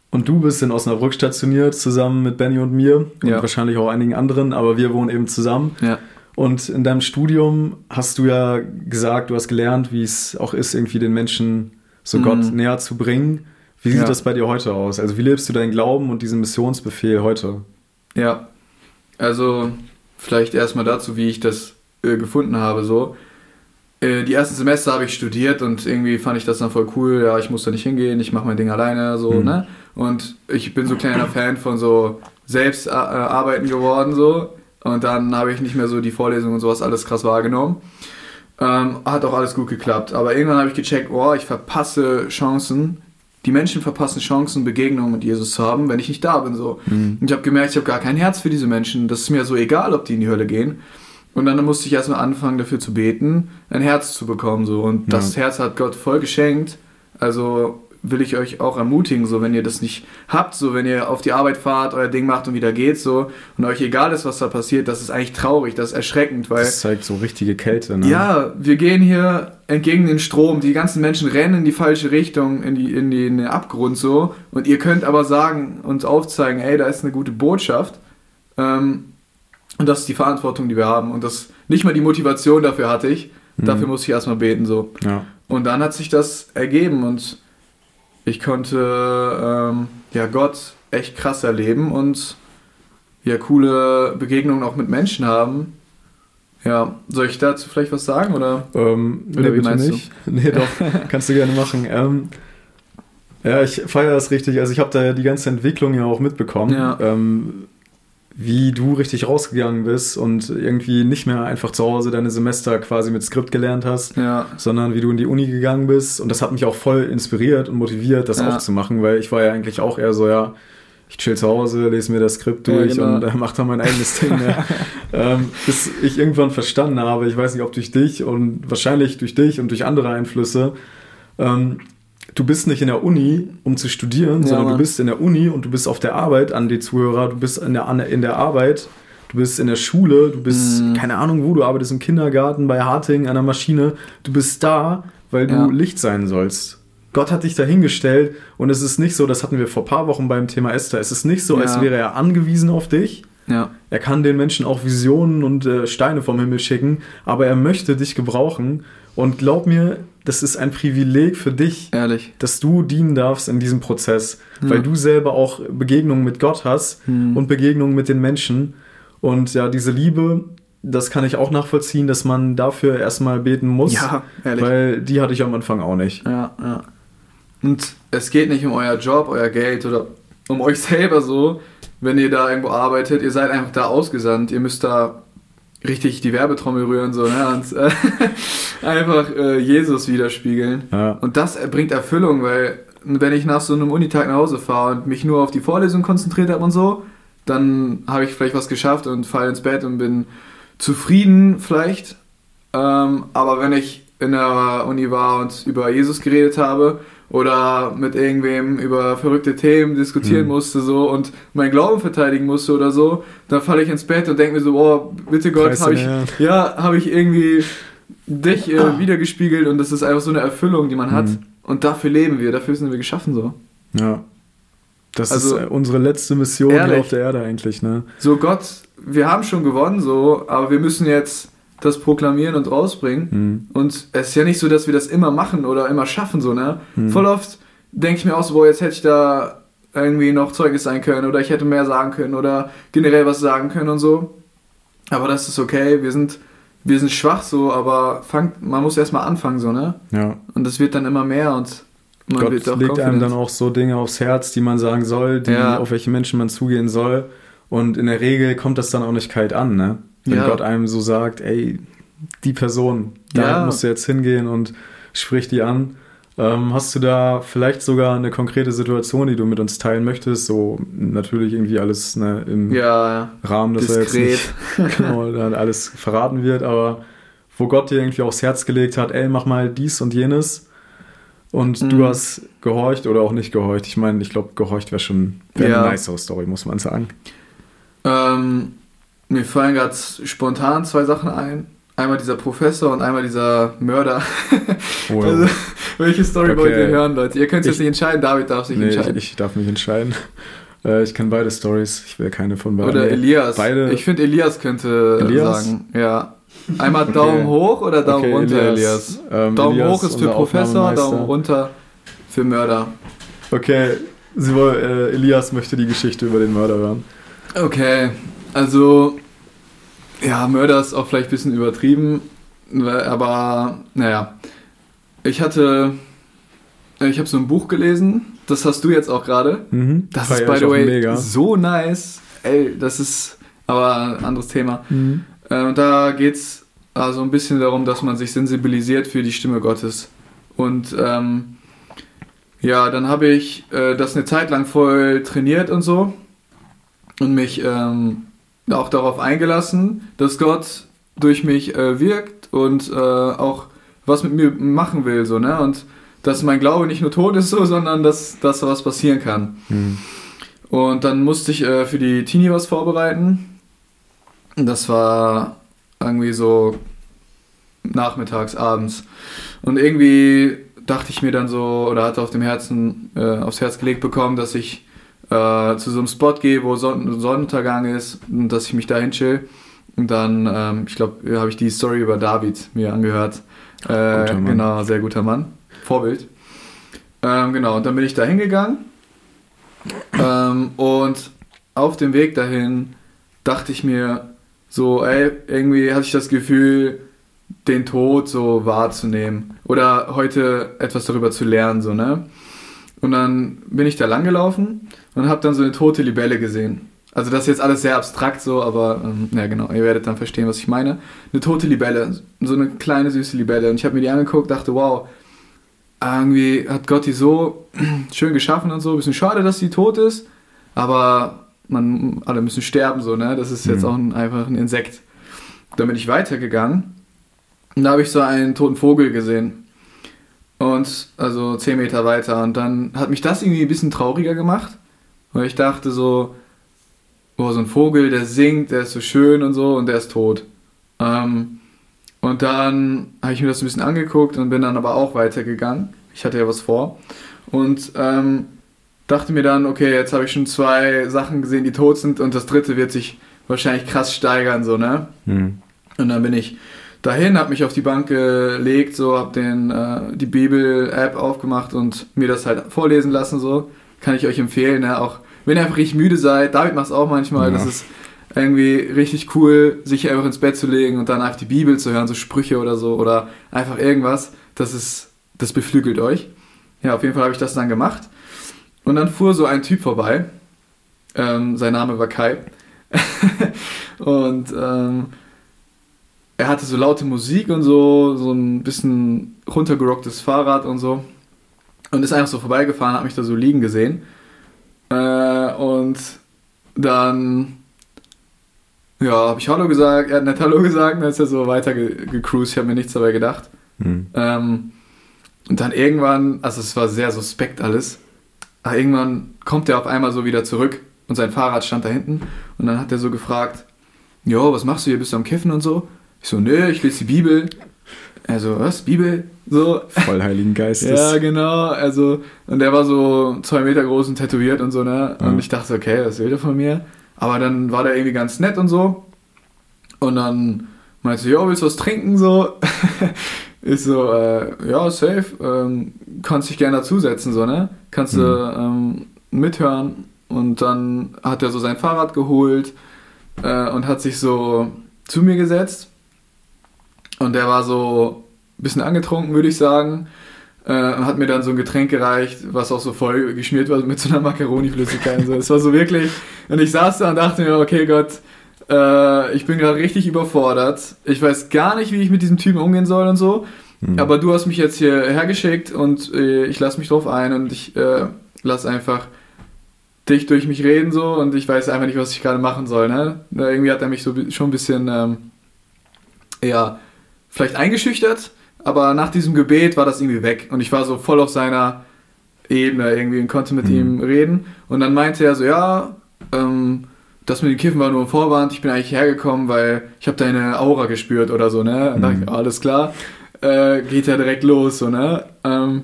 und du bist in Osnabrück stationiert, zusammen mit Benny und mir und Ja. wahrscheinlich auch einigen anderen, aber wir wohnen eben zusammen. Ja. Und in deinem Studium hast du ja gesagt, du hast gelernt, wie es auch ist, irgendwie den Menschen so Mhm. Gott näher zu bringen. Wie sieht Ja. das bei dir heute aus? Also wie lebst du deinen Glauben und diesen Missionsbefehl heute? Ja, also vielleicht erstmal dazu, wie ich das äh, gefunden habe. So, äh, die ersten Semester habe ich studiert und irgendwie fand ich das dann voll cool. Ja, ich muss da nicht hingehen, ich mache mein Ding alleine, so Mhm. ne. Und ich bin so kleiner Fan von so Selbstarbeiten geworden so. Und dann habe ich nicht mehr so die Vorlesungen und sowas alles krass wahrgenommen. Ähm, hat auch alles gut geklappt. Aber irgendwann habe ich gecheckt, oh, ich verpasse Chancen. Die Menschen verpassen Chancen, Begegnungen mit Jesus zu haben, wenn ich nicht da bin. So. Und ich habe gemerkt, ich habe gar kein Herz für diese Menschen. Das ist mir so egal, ob die in die Hölle gehen. Und dann musste ich erstmal anfangen, dafür zu beten, ein Herz zu bekommen. So. Und das Herz hat Gott voll geschenkt. Also will ich euch auch ermutigen, so wenn ihr das nicht habt, so wenn ihr auf die Arbeit fahrt, euer Ding macht und wieder geht, so und euch egal ist, was da passiert, das ist eigentlich traurig, das ist erschreckend, weil. Das zeigt so richtige Kälte, ne? Ja, wir gehen hier entgegen den Strom, die ganzen Menschen rennen in die falsche Richtung, in, die, in, die, in den Abgrund so und ihr könnt aber sagen und aufzeigen, ey, da ist eine gute Botschaft. Ähm, und das ist die Verantwortung, die wir haben. Und das nicht mal die Motivation dafür hatte ich. Mhm. Dafür musste ich erstmal beten. so. Ja. Und dann hat sich das ergeben und ich konnte ähm, ja Gott echt krass erleben und ja coole Begegnungen auch mit Menschen haben. Ja, soll ich dazu vielleicht was sagen oder? Ähm, oder nee, wie meinst nicht. du? Nee, doch, kannst du gerne machen. Ähm, ja, ich feiere das richtig. Also ich habe da ja die ganze Entwicklung ja auch mitbekommen. Ja. Ähm, wie du richtig rausgegangen bist und irgendwie nicht mehr einfach zu Hause deine Semester quasi mit Skript gelernt hast, ja. sondern wie du in die Uni gegangen bist. Und das hat mich auch voll inspiriert und motiviert, das ja. auch zu machen, weil ich war ja eigentlich auch eher so, ja, ich chill zu Hause, lese mir das Skript durch ja, genau. und äh, mache dann mein eigenes Ding. Ja. ähm, bis ich irgendwann verstanden habe, ich weiß nicht, ob durch dich und wahrscheinlich durch dich und durch andere Einflüsse, ähm, du bist nicht in der Uni, um zu studieren, ja, sondern Mann. du bist in der Uni und du bist auf der Arbeit an die Zuhörer, du bist in der, in der Arbeit, du bist in der Schule, du bist, mhm. keine Ahnung wo, du arbeitest im Kindergarten, bei Harting, an der Maschine, du bist da, weil du ja. Licht sein sollst. Gott hat dich dahingestellt und es ist nicht so, das hatten wir vor ein paar Wochen beim Thema Esther, es ist nicht so, ja. als wäre er angewiesen auf dich. Ja. Er kann den Menschen auch Visionen und äh, Steine vom Himmel schicken, aber er möchte dich gebrauchen. Und glaub mir, das ist ein Privileg für dich, Ehrlich. dass du dienen darfst in diesem Prozess, mhm. weil du selber auch Begegnungen mit Gott hast mhm. und Begegnungen mit den Menschen. Und ja, diese Liebe, das kann ich auch nachvollziehen, dass man dafür erstmal beten muss. Ja, ehrlich. Weil die hatte ich am Anfang auch nicht. Ja, ja. Und es geht nicht um euer Job, euer Geld oder um euch selber so, wenn ihr da irgendwo arbeitet. Ihr seid einfach da ausgesandt. Ihr müsst da richtig die Werbetrommel rühren so ne? und äh, einfach äh, Jesus widerspiegeln. Ja. Und das bringt Erfüllung, weil wenn ich nach so einem Unitag nach Hause fahre und mich nur auf die Vorlesung konzentriert habe und so, dann habe ich vielleicht was geschafft und falle ins Bett und bin zufrieden vielleicht. Ähm, aber wenn ich in der Uni war und über Jesus geredet habe oder mit irgendwem über verrückte Themen diskutieren mhm. musste so und meinen Glauben verteidigen musste oder so, dann falle ich ins Bett und denke mir so, oh, bitte Gott, habe ich, ja, habe ich irgendwie dich äh, ah. wiedergespiegelt und das ist einfach so eine Erfüllung, die man mhm. hat und dafür leben wir, dafür sind wir geschaffen so. Ja. Das also, ist unsere letzte Mission ehrlich, auf der Erde eigentlich, ne? So Gott, wir haben schon gewonnen so, aber wir müssen jetzt das proklamieren und rausbringen. Mhm. Und es ist ja nicht so, dass wir das immer machen oder immer schaffen, so, ne? Mhm. Voll oft denke ich mir auch so, boah, jetzt hätte ich da irgendwie noch Zeugnis sein können oder ich hätte mehr sagen können oder generell was sagen können und so. Aber das ist okay, wir sind, wir sind schwach so, aber fangt, man muss erstmal anfangen, so, ne? Ja. Und das wird dann immer mehr und man Gott wird auch legt confident. einem dann auch so Dinge aufs Herz, die man sagen soll, die, ja. auf welche Menschen man zugehen soll. Und in der Regel kommt das dann auch nicht kalt an, ne? Wenn ja. Gott einem so sagt, ey, die Person, da ja. musst du jetzt hingehen und sprich die an. Ähm, hast du da vielleicht sogar eine konkrete Situation, die du mit uns teilen möchtest? So natürlich irgendwie alles ne, im ja, Rahmen, dass er jetzt nicht genau, dann alles verraten wird, aber wo Gott dir irgendwie aufs Herz gelegt hat, ey, mach mal dies und jenes. Und mhm. du hast gehorcht oder auch nicht gehorcht. Ich meine, ich glaube, gehorcht wäre schon wär ja. eine nice Story, muss man sagen. Ähm, mir fallen gerade spontan zwei Sachen ein. Einmal dieser Professor und einmal dieser Mörder. Wow. Also, welche Story okay. wollt ihr hören, Leute? Ihr könnt es jetzt nicht entscheiden, David darf sich nee, entscheiden. Ich, ich, darf mich entscheiden. Äh, ich kenne beide Stories, ich will keine von beiden. Oder Elias. Beide. Ich finde, Elias könnte Elias? sagen. Ja. Einmal Daumen okay. hoch oder Daumen okay, runter, Elias. Elias. Ähm, Daumen Elias hoch ist für Professor, Daumen runter für Mörder. Okay, Sie wollen, äh, Elias möchte die Geschichte über den Mörder hören. Okay, also ja, Mörder ist auch vielleicht ein bisschen übertrieben, aber naja. Ich hatte, ich habe so ein Buch gelesen, das hast du jetzt auch gerade. Mhm, das ist, by the way, mega. so nice. Ey, das ist aber ein anderes Thema. Mhm. Äh, da geht es also ein bisschen darum, dass man sich sensibilisiert für die Stimme Gottes. Und ähm, ja, dann habe ich äh, das eine Zeit lang voll trainiert und so und mich ähm, auch darauf eingelassen, dass Gott durch mich äh, wirkt und äh, auch was mit mir machen will, so, ne? Und dass mein Glaube nicht nur tot ist, so, sondern dass, dass was passieren kann. Mhm. Und dann musste ich äh, für die Teenie was vorbereiten. Das war irgendwie so nachmittags, abends. Und irgendwie dachte ich mir dann so, oder hatte auf dem Herzen, äh, aufs Herz gelegt bekommen, dass ich äh, zu so einem Spot gehe, wo Son Sonnenuntergang ist und dass ich mich da hinchill. Und dann, ähm, ich glaube, habe ich die Story über David mir angehört. Äh, genau, sehr guter Mann. Vorbild. Ähm, genau, und dann bin ich da hingegangen. Ähm, und auf dem Weg dahin dachte ich mir so, ey, irgendwie hatte ich das Gefühl, den Tod so wahrzunehmen oder heute etwas darüber zu lernen, so, ne? Und dann bin ich da langgelaufen und habe dann so eine tote Libelle gesehen. Also das ist jetzt alles sehr abstrakt so, aber ähm, ja genau, ihr werdet dann verstehen, was ich meine. Eine tote Libelle, so eine kleine süße Libelle. Und ich habe mir die angeguckt, dachte, wow, irgendwie hat Gott die so schön geschaffen und so. Bisschen schade, dass sie tot ist, aber man, alle müssen sterben so, ne? Das ist jetzt Mhm. auch ein, einfach ein Insekt. Dann bin ich weitergegangen und da habe ich so einen toten Vogel gesehen. Und also 10 Meter weiter. Und dann hat mich das irgendwie ein bisschen trauriger gemacht, weil ich dachte so, boah, so ein Vogel, der singt, der ist so schön und so und der ist tot. Ähm, und dann habe ich mir das ein bisschen angeguckt und bin dann aber auch weitergegangen. Ich hatte ja was vor. Und ähm, dachte mir dann, okay, jetzt habe ich schon zwei Sachen gesehen, die tot sind und das dritte wird sich wahrscheinlich krass steigern, so, ne? Mhm. Und dann bin ich dahin, habe mich auf die Bank gelegt, so, habe den äh, die Bibel-App aufgemacht und mir das halt vorlesen lassen, so. Kann ich euch empfehlen, ne? Auch wenn ihr einfach richtig müde seid, David macht es auch manchmal, Ja. das ist irgendwie richtig cool, sich einfach ins Bett zu legen und dann einfach die Bibel zu hören, so Sprüche oder so oder einfach irgendwas. Das ist, das beflügelt euch. Ja, auf jeden Fall habe ich das dann gemacht. Und dann fuhr so ein Typ vorbei. Ähm, sein Name war Kai. und ähm, er hatte so laute Musik und so, so ein bisschen runtergerocktes Fahrrad und so. Und ist einfach so vorbeigefahren, hat mich da so liegen gesehen. Äh, und dann, ja, habe ich Hallo gesagt, er hat nett Hallo gesagt, und dann ist er so weiter ge gecruised, ich habe mir nichts dabei gedacht. Mhm. Ähm, und dann irgendwann, also es war sehr suspekt alles, aber irgendwann kommt er auf einmal so wieder zurück und sein Fahrrad stand da hinten und dann hat er so gefragt, Jo, was machst du hier, bist du am Kiffen und so? Ich so, nö, ich lese die Bibel. Er so, was, Bibel? So, Voll Heiligen Geistes. ja, genau, also, und der war so zwei Meter groß und tätowiert und so, ne? Und Ja. ich dachte, okay, was will der von mir? Aber dann war der irgendwie ganz nett und so. Und dann meinte sie, jo, willst du was trinken? So. ich so, äh, ja, safe, ähm, kannst dich gerne dazusetzen, so, ne? Kannst du ähm, mithören. Und dann hat er so sein Fahrrad geholt äh, und hat sich so zu mir gesetzt. Und der war so ein bisschen angetrunken, würde ich sagen. Äh, und hat mir dann so ein Getränk gereicht, was auch so voll geschmiert war mit so einer Macaroni-Flüssigkeit so. Es war so wirklich. Und ich saß da und dachte mir, okay, Gott, äh, ich bin gerade richtig überfordert. Ich weiß gar nicht, wie ich mit diesem Typen umgehen soll und so. Mhm. Aber du hast mich jetzt hier hergeschickt und äh, ich lasse mich drauf ein und ich äh, lass einfach dich durch mich reden so und ich weiß einfach nicht, was ich gerade machen soll. Ne? Irgendwie hat er mich so schon ein bisschen, ähm, ja, vielleicht eingeschüchtert, aber nach diesem Gebet war das irgendwie weg und ich war so voll auf seiner Ebene irgendwie und konnte mit Mhm. ihm reden und dann meinte er so, ja, ähm, das mit dem Kiffen war nur ein Vorwand, ich bin eigentlich hergekommen, weil ich habe deine Aura gespürt oder so, ne? Und dachte ich, Mhm. alles klar, äh, geht ja direkt los, so, ne? Ähm,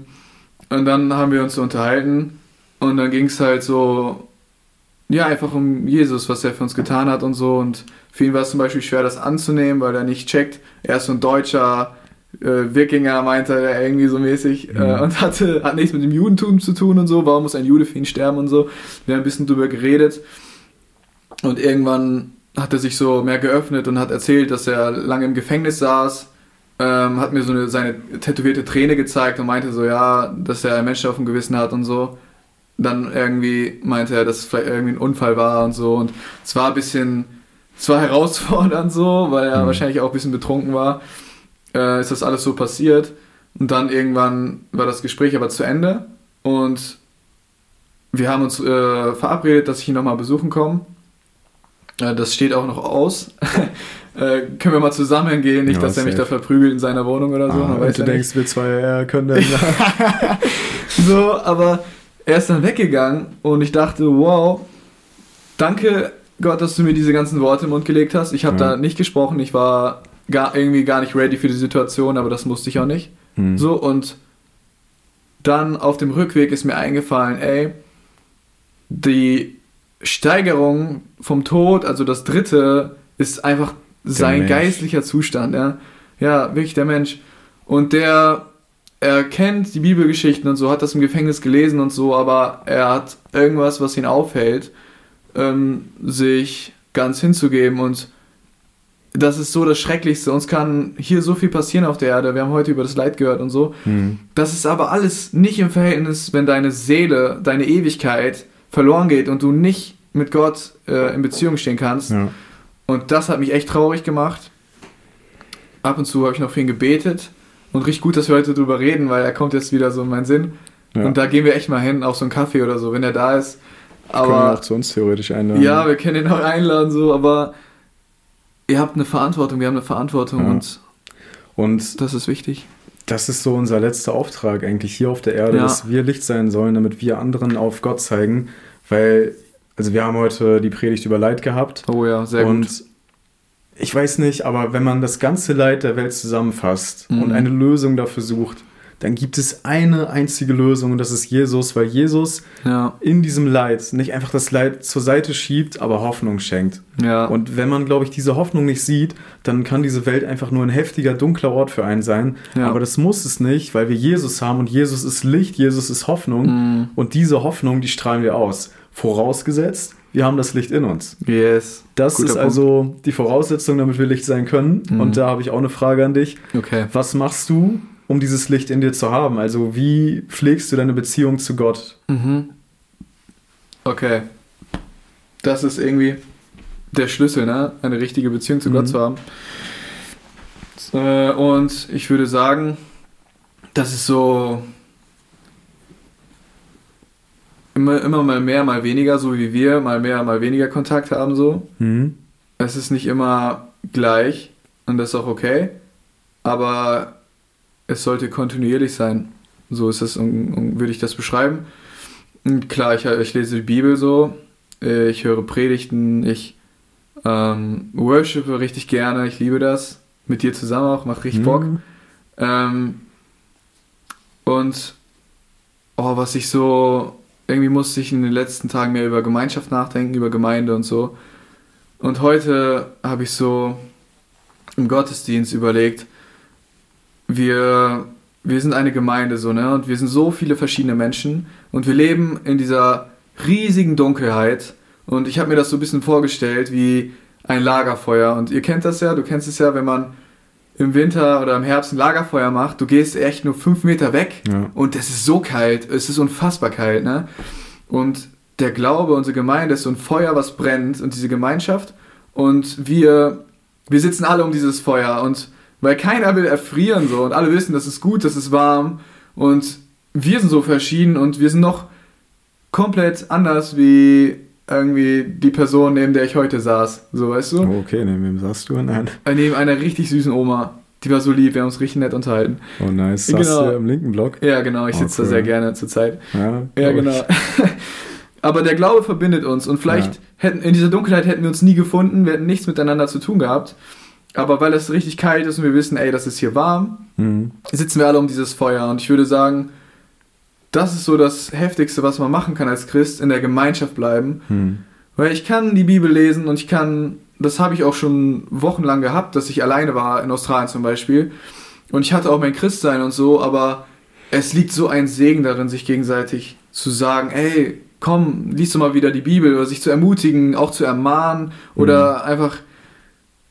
und dann haben wir uns so unterhalten und dann ging es halt so, ja, einfach um Jesus, was er für uns getan hat und so. Und für ihn war es zum Beispiel schwer, das anzunehmen, weil er nicht checkt. Er ist so ein deutscher äh, Wikinger, meinte er irgendwie so mäßig. Mhm. Äh, und hatte, hat nichts mit dem Judentum zu tun und so. Warum muss ein Jude für ihn sterben und so. Wir haben ein bisschen drüber geredet. Und irgendwann hat er sich so mehr geöffnet und hat erzählt, dass er lange im Gefängnis saß. Ähm, hat mir so eine, seine tätowierte Träne gezeigt und meinte so, ja, dass er Menschen auf dem Gewissen hat und so. Dann irgendwie meinte er, dass es vielleicht irgendwie ein Unfall war und so. Und es war ein bisschen, es war herausfordernd so, weil er Mhm. wahrscheinlich auch ein bisschen betrunken war. Äh, ist das alles so passiert. Und dann irgendwann war das Gespräch aber zu Ende. Und wir haben uns äh, verabredet, dass ich ihn nochmal besuchen komme. Äh, das steht auch noch aus. äh, können wir mal zusammen gehen, nicht, Ja, dass er mich da verprügelt in seiner Wohnung oder so. Ah, und du ja nicht. denkst, wir zwei ja, können dann. So, aber er ist dann weggegangen und ich dachte, wow, danke Gott, dass du mir diese ganzen Worte im Mund gelegt hast. Ich habe Ja. da nicht gesprochen, ich war gar, irgendwie gar nicht ready für die Situation, aber das musste ich auch nicht. Hm. So, und dann auf dem Rückweg ist mir eingefallen, ey, die Steigerung vom Tod, also das dritte, ist einfach sein Mensch. geistlicher Zustand, ja. Ja, wirklich der Mensch. Und der, er kennt die Bibelgeschichten und so, hat das im Gefängnis gelesen und so, aber er hat irgendwas, was ihn aufhält, ähm, sich ganz hinzugeben und das ist so das Schrecklichste. Uns kann hier so viel passieren auf der Erde. Wir haben heute über das Leid gehört und so. Hm. Das ist aber alles nicht im Verhältnis, wenn deine Seele, deine Ewigkeit verloren geht und du nicht mit Gott äh, in Beziehung stehen kannst. Ja. Und das hat mich echt traurig gemacht. Ab und zu habe ich noch für ihn gebetet. Und richtig gut, dass wir heute drüber reden, weil er kommt jetzt wieder so in meinen Sinn. Ja. Und da gehen wir echt mal hin, auf so einen Kaffee oder so, wenn er da ist. Können wir Aber auch zu uns theoretisch einladen. ja, wir können ihn auch einladen, so, aber ihr habt eine Verantwortung, wir haben eine Verantwortung Ja. und Und das ist wichtig. das ist so unser letzter Auftrag eigentlich hier auf der Erde, Ja. dass wir Licht sein sollen, damit wir anderen auf Gott zeigen. Weil, also wir haben heute die Predigt über Leid gehabt. Oh ja, sehr und gut. Ich weiß nicht, aber wenn man das ganze Leid der Welt zusammenfasst Mhm. und eine Lösung dafür sucht, dann gibt es eine einzige Lösung und das ist Jesus, weil Jesus Ja, in diesem Leid nicht einfach das Leid zur Seite schiebt, aber Hoffnung schenkt. ja. Und wenn man, glaube ich, diese Hoffnung nicht sieht, dann kann diese Welt einfach nur ein heftiger, dunkler Ort für einen sein. Ja. Aber das muss es nicht, weil wir Jesus haben und Jesus ist Licht, Jesus ist Hoffnung. Mm, Und diese Hoffnung, die strahlen wir aus. Vorausgesetzt, wir haben das Licht in uns. yes. Das Guter ist Punkt. also die Voraussetzung, damit wir Licht sein können. Mhm. Und da habe ich auch eine Frage an dich. Okay. Was machst du, um dieses Licht in dir zu haben? Also wie pflegst du deine Beziehung zu Gott? Mhm. Okay. Das ist irgendwie der Schlüssel, ne? Eine richtige Beziehung zu Mhm. Gott zu haben. Äh, und ich würde sagen, das ist so immer, immer mal mehr, mal weniger, so wie wir, mal mehr, mal weniger Kontakt haben, so. Mhm. Es ist nicht immer gleich und das ist auch okay, aber es sollte kontinuierlich sein. So ist es, würde ich das beschreiben. Und klar, ich, ich lese die Bibel so, ich höre Predigten, ich ähm, worshipe richtig gerne, ich liebe das. Mit dir zusammen auch, macht richtig Bock. Mhm. Ähm, und oh, was ich so, irgendwie musste ich in den letzten Tagen mehr über Gemeinschaft nachdenken, über Gemeinde und so. Und heute habe ich so im Gottesdienst überlegt, wir, wir sind eine Gemeinde so, ne? Und wir sind so viele verschiedene Menschen und wir leben in dieser riesigen Dunkelheit. Und ich habe mir das so ein bisschen vorgestellt wie ein Lagerfeuer. Und ihr kennt das ja, du kennst es ja, wenn man im Winter oder im Herbst ein Lagerfeuer macht, du gehst echt nur fünf Meter weg Ja. und es ist so kalt, es ist unfassbar kalt, ne? Und der Glaube, unsere Gemeinde ist so ein Feuer, was brennt und diese Gemeinschaft und wir, wir sitzen alle um dieses Feuer und weil keiner will erfrieren so und alle wissen, das ist gut, das ist warm und wir sind so verschieden und wir sind noch komplett anders wie irgendwie die Person, neben der ich heute saß, so weißt du? Oh, okay, neben wem sagst du? Nein. Äh, Neben einer richtig süßen Oma. Die war so lieb, wir haben uns richtig nett unterhalten. Oh, nice. Saßt Genau. du im linken Block? Ja, genau, ich Oh, sitze cool. da sehr gerne zur Zeit. Ja, Ja, genau. Aber der Glaube verbindet uns und vielleicht Ja. hätten in dieser Dunkelheit hätten wir uns nie gefunden, wir hätten nichts miteinander zu tun gehabt. Aber weil es richtig kalt ist und wir wissen, ey, das ist hier warm, Mhm. sitzen wir alle um dieses Feuer. Und ich würde sagen, das ist so das Heftigste, was man machen kann als Christ, in der Gemeinschaft bleiben. Mhm. Weil ich kann die Bibel lesen und ich kann, das habe ich auch schon wochenlang gehabt, dass ich alleine war, in Australien zum Beispiel. Und ich hatte auch mein Christsein und so, aber es liegt so ein Segen darin, sich gegenseitig zu sagen, ey, komm, liest du mal wieder die Bibel oder sich zu ermutigen, auch zu ermahnen oder einfach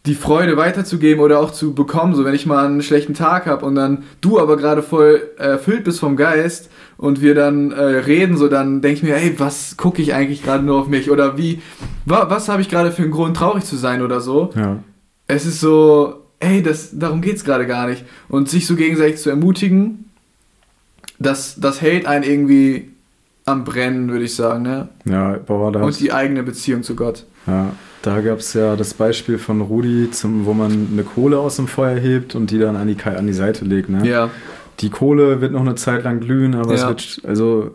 die Freude weiterzugeben oder auch zu bekommen. So, wenn ich mal einen schlechten Tag habe und dann du aber gerade voll erfüllt bist vom Geist und wir dann äh, reden, so dann denke ich mir, ey, was gucke ich eigentlich gerade nur auf mich oder wie, wa, was habe ich gerade für einen Grund, traurig zu sein oder so. Ja. Es ist so, ey, das, darum geht es gerade gar nicht. Und sich so gegenseitig zu ermutigen, das, das hält einen irgendwie am Brennen, würde ich sagen, ne? Ja, boah, da Und die eigene Beziehung zu Gott. ja. Da gab es ja das Beispiel von Rudi, zum, wo man eine Kohle aus dem Feuer hebt und die dann an die, an die Seite legt. Ne? Ja. Die Kohle wird noch eine Zeit lang glühen, aber es Ja. wird, also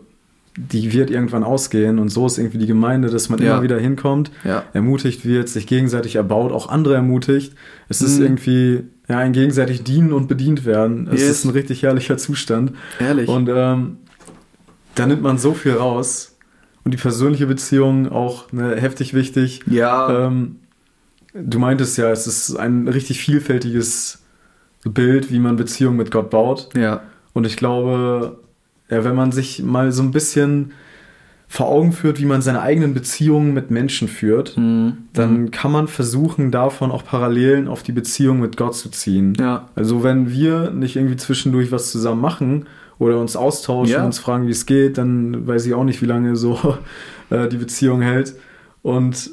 die wird irgendwann ausgehen und so ist irgendwie die Gemeinde, dass man Ja. immer wieder hinkommt, Ja. ermutigt wird, sich gegenseitig erbaut, auch andere ermutigt. Es ist Mhm. irgendwie ja, ein gegenseitig dienen und bedient werden. Es Yes. ist ein richtig herrlicher Zustand. Ehrlich. Und ähm, da nimmt man so viel raus. Und die persönliche Beziehung auch ne, heftig wichtig. ja. Ähm, du meintest ja, es ist ein richtig vielfältiges Bild, wie man Beziehungen mit Gott baut. ja. Und ich glaube, ja, wenn man sich mal so ein bisschen vor Augen führt, wie man seine eigenen Beziehungen mit Menschen führt, Mhm. dann kann man versuchen, davon auch Parallelen auf die Beziehung mit Gott zu ziehen. Ja. Also wenn wir nicht irgendwie zwischendurch was zusammen machen oder uns austauschen, Ja. uns fragen, wie es geht, dann weiß ich auch nicht, wie lange so äh, die Beziehung hält. Und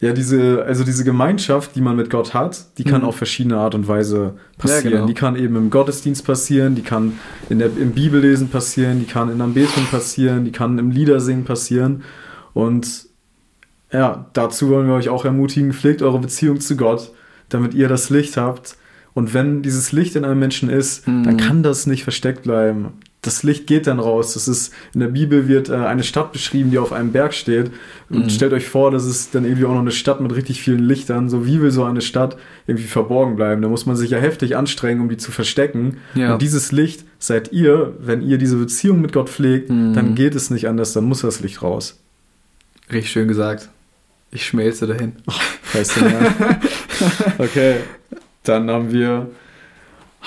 ja, diese, also diese Gemeinschaft, die man mit Gott hat, die kann Mhm. auf verschiedene Art und Weise passieren. genau. Die kann eben im Gottesdienst passieren, die kann in der, im Bibellesen passieren, die kann in Anbetung passieren, die kann im Liedersingen passieren. Und ja, dazu wollen wir euch auch ermutigen, pflegt eure Beziehung zu Gott, damit ihr das Licht habt. Und wenn dieses Licht in einem Menschen ist, Mhm. dann kann das nicht versteckt bleiben. Das Licht geht dann raus. Das ist, in der Bibel wird äh, eine Stadt beschrieben, die auf einem Berg steht. Und Mhm. stellt euch vor, das ist dann irgendwie auch noch eine Stadt mit richtig vielen Lichtern. So wie will so eine Stadt irgendwie verborgen bleiben? Da muss man sich ja heftig anstrengen, um die zu verstecken. Ja. Und dieses Licht seid ihr, wenn ihr diese Beziehung mit Gott pflegt, Mhm. dann geht es nicht anders, dann muss das Licht raus. Richtig schön gesagt. Ich schmelze dahin. Weißt du. Okay, dann haben wir,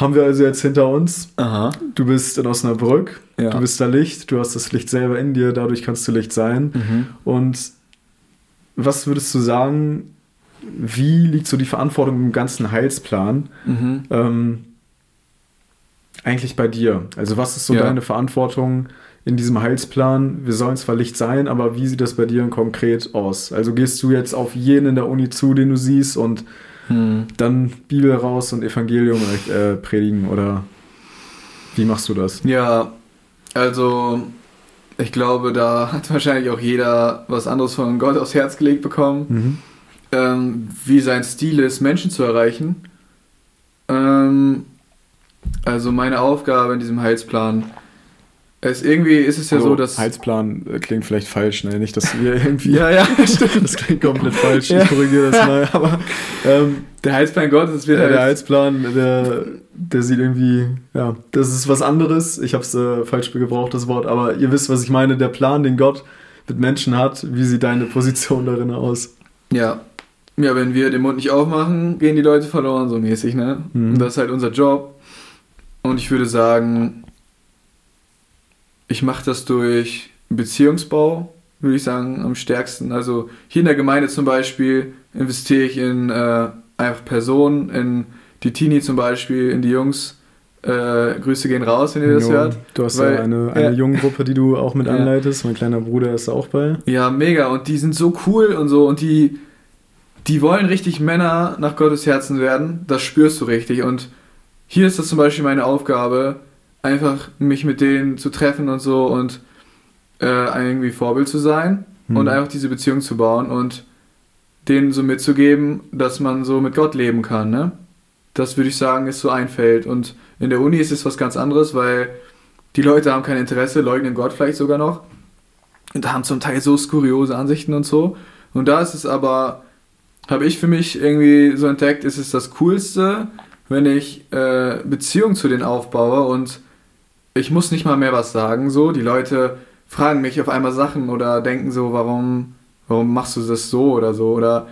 haben wir also jetzt hinter uns. Aha. Du bist in Osnabrück, Ja. du bist da Licht, du hast das Licht selber in dir, dadurch kannst du Licht sein. Mhm. Und was würdest du sagen, wie liegt so die Verantwortung im ganzen Heilsplan Mhm. ähm, eigentlich bei dir? Also was ist so Ja. deine Verantwortung in diesem Heilsplan? Wir sollen zwar Licht sein, aber wie sieht das bei dir konkret aus? Also gehst du jetzt auf jeden in der Uni zu, den du siehst und Mhm. dann Bibel raus und Evangelium äh, predigen oder wie machst du das? Ja, also ich glaube, da hat wahrscheinlich auch jeder was anderes von Gott aufs Herz gelegt bekommen, Mhm. ähm, wie sein Stil ist, Menschen zu erreichen. Ähm, also meine Aufgabe in diesem Heilsplan ist irgendwie ist es ja Also, so, dass Heilsplan äh, klingt vielleicht falsch, ne? Nicht, dass wir irgendwie. ja ja stimmt. Das klingt komplett falsch, Ja. ich korrigiere das mal. Aber ähm, der Heilsplan Gottes wird der, der Heilsplan, der, der sieht irgendwie, ja, das ist was anderes. Ich habe es äh, falsch gebraucht, das Wort, aber ihr wisst, was ich meine. Der Plan, den Gott mit Menschen hat, wie sieht deine Position darin aus? Ja. Ja, wenn wir den Mund nicht aufmachen, gehen die Leute verloren, so mäßig, ne? Mhm. Und das ist halt unser Job. Und ich würde sagen, ich mache das durch Beziehungsbau, würde ich sagen, am stärksten. Also hier in der Gemeinde zum Beispiel investiere ich in äh, einfach Personen, in die Teenie zum Beispiel, in die Jungs. Äh, Grüße gehen raus, wenn ihr das Jo, hört. Du hast Weil- ja eine, eine ja. junge Gruppe, die du auch mit Ja. anleitest. Mein kleiner Bruder ist auch bei. Ja, mega. Und die sind so cool und so. Und die, die wollen richtig Männer nach Gottes Herzen werden. Das spürst du richtig. Und hier ist das zum Beispiel meine Aufgabe, einfach mich mit denen zu treffen und so und äh, irgendwie Vorbild zu sein Hm. und einfach diese Beziehung zu bauen und denen so mitzugeben, dass man so mit Gott leben kann. Ne? Das würde ich sagen, ist so ein Feld. Und in der Uni ist es was ganz anderes, weil die Leute haben kein Interesse, leugnen Gott vielleicht sogar noch und haben zum Teil so skuriose Ansichten und so. Und da ist es aber, habe ich für mich irgendwie so entdeckt, ist es das Coolste, wenn ich äh, Beziehung zu denen aufbaue und ich muss nicht mal mehr was sagen. So, die Leute fragen mich auf einmal Sachen oder denken so, warum, warum machst du das so oder so oder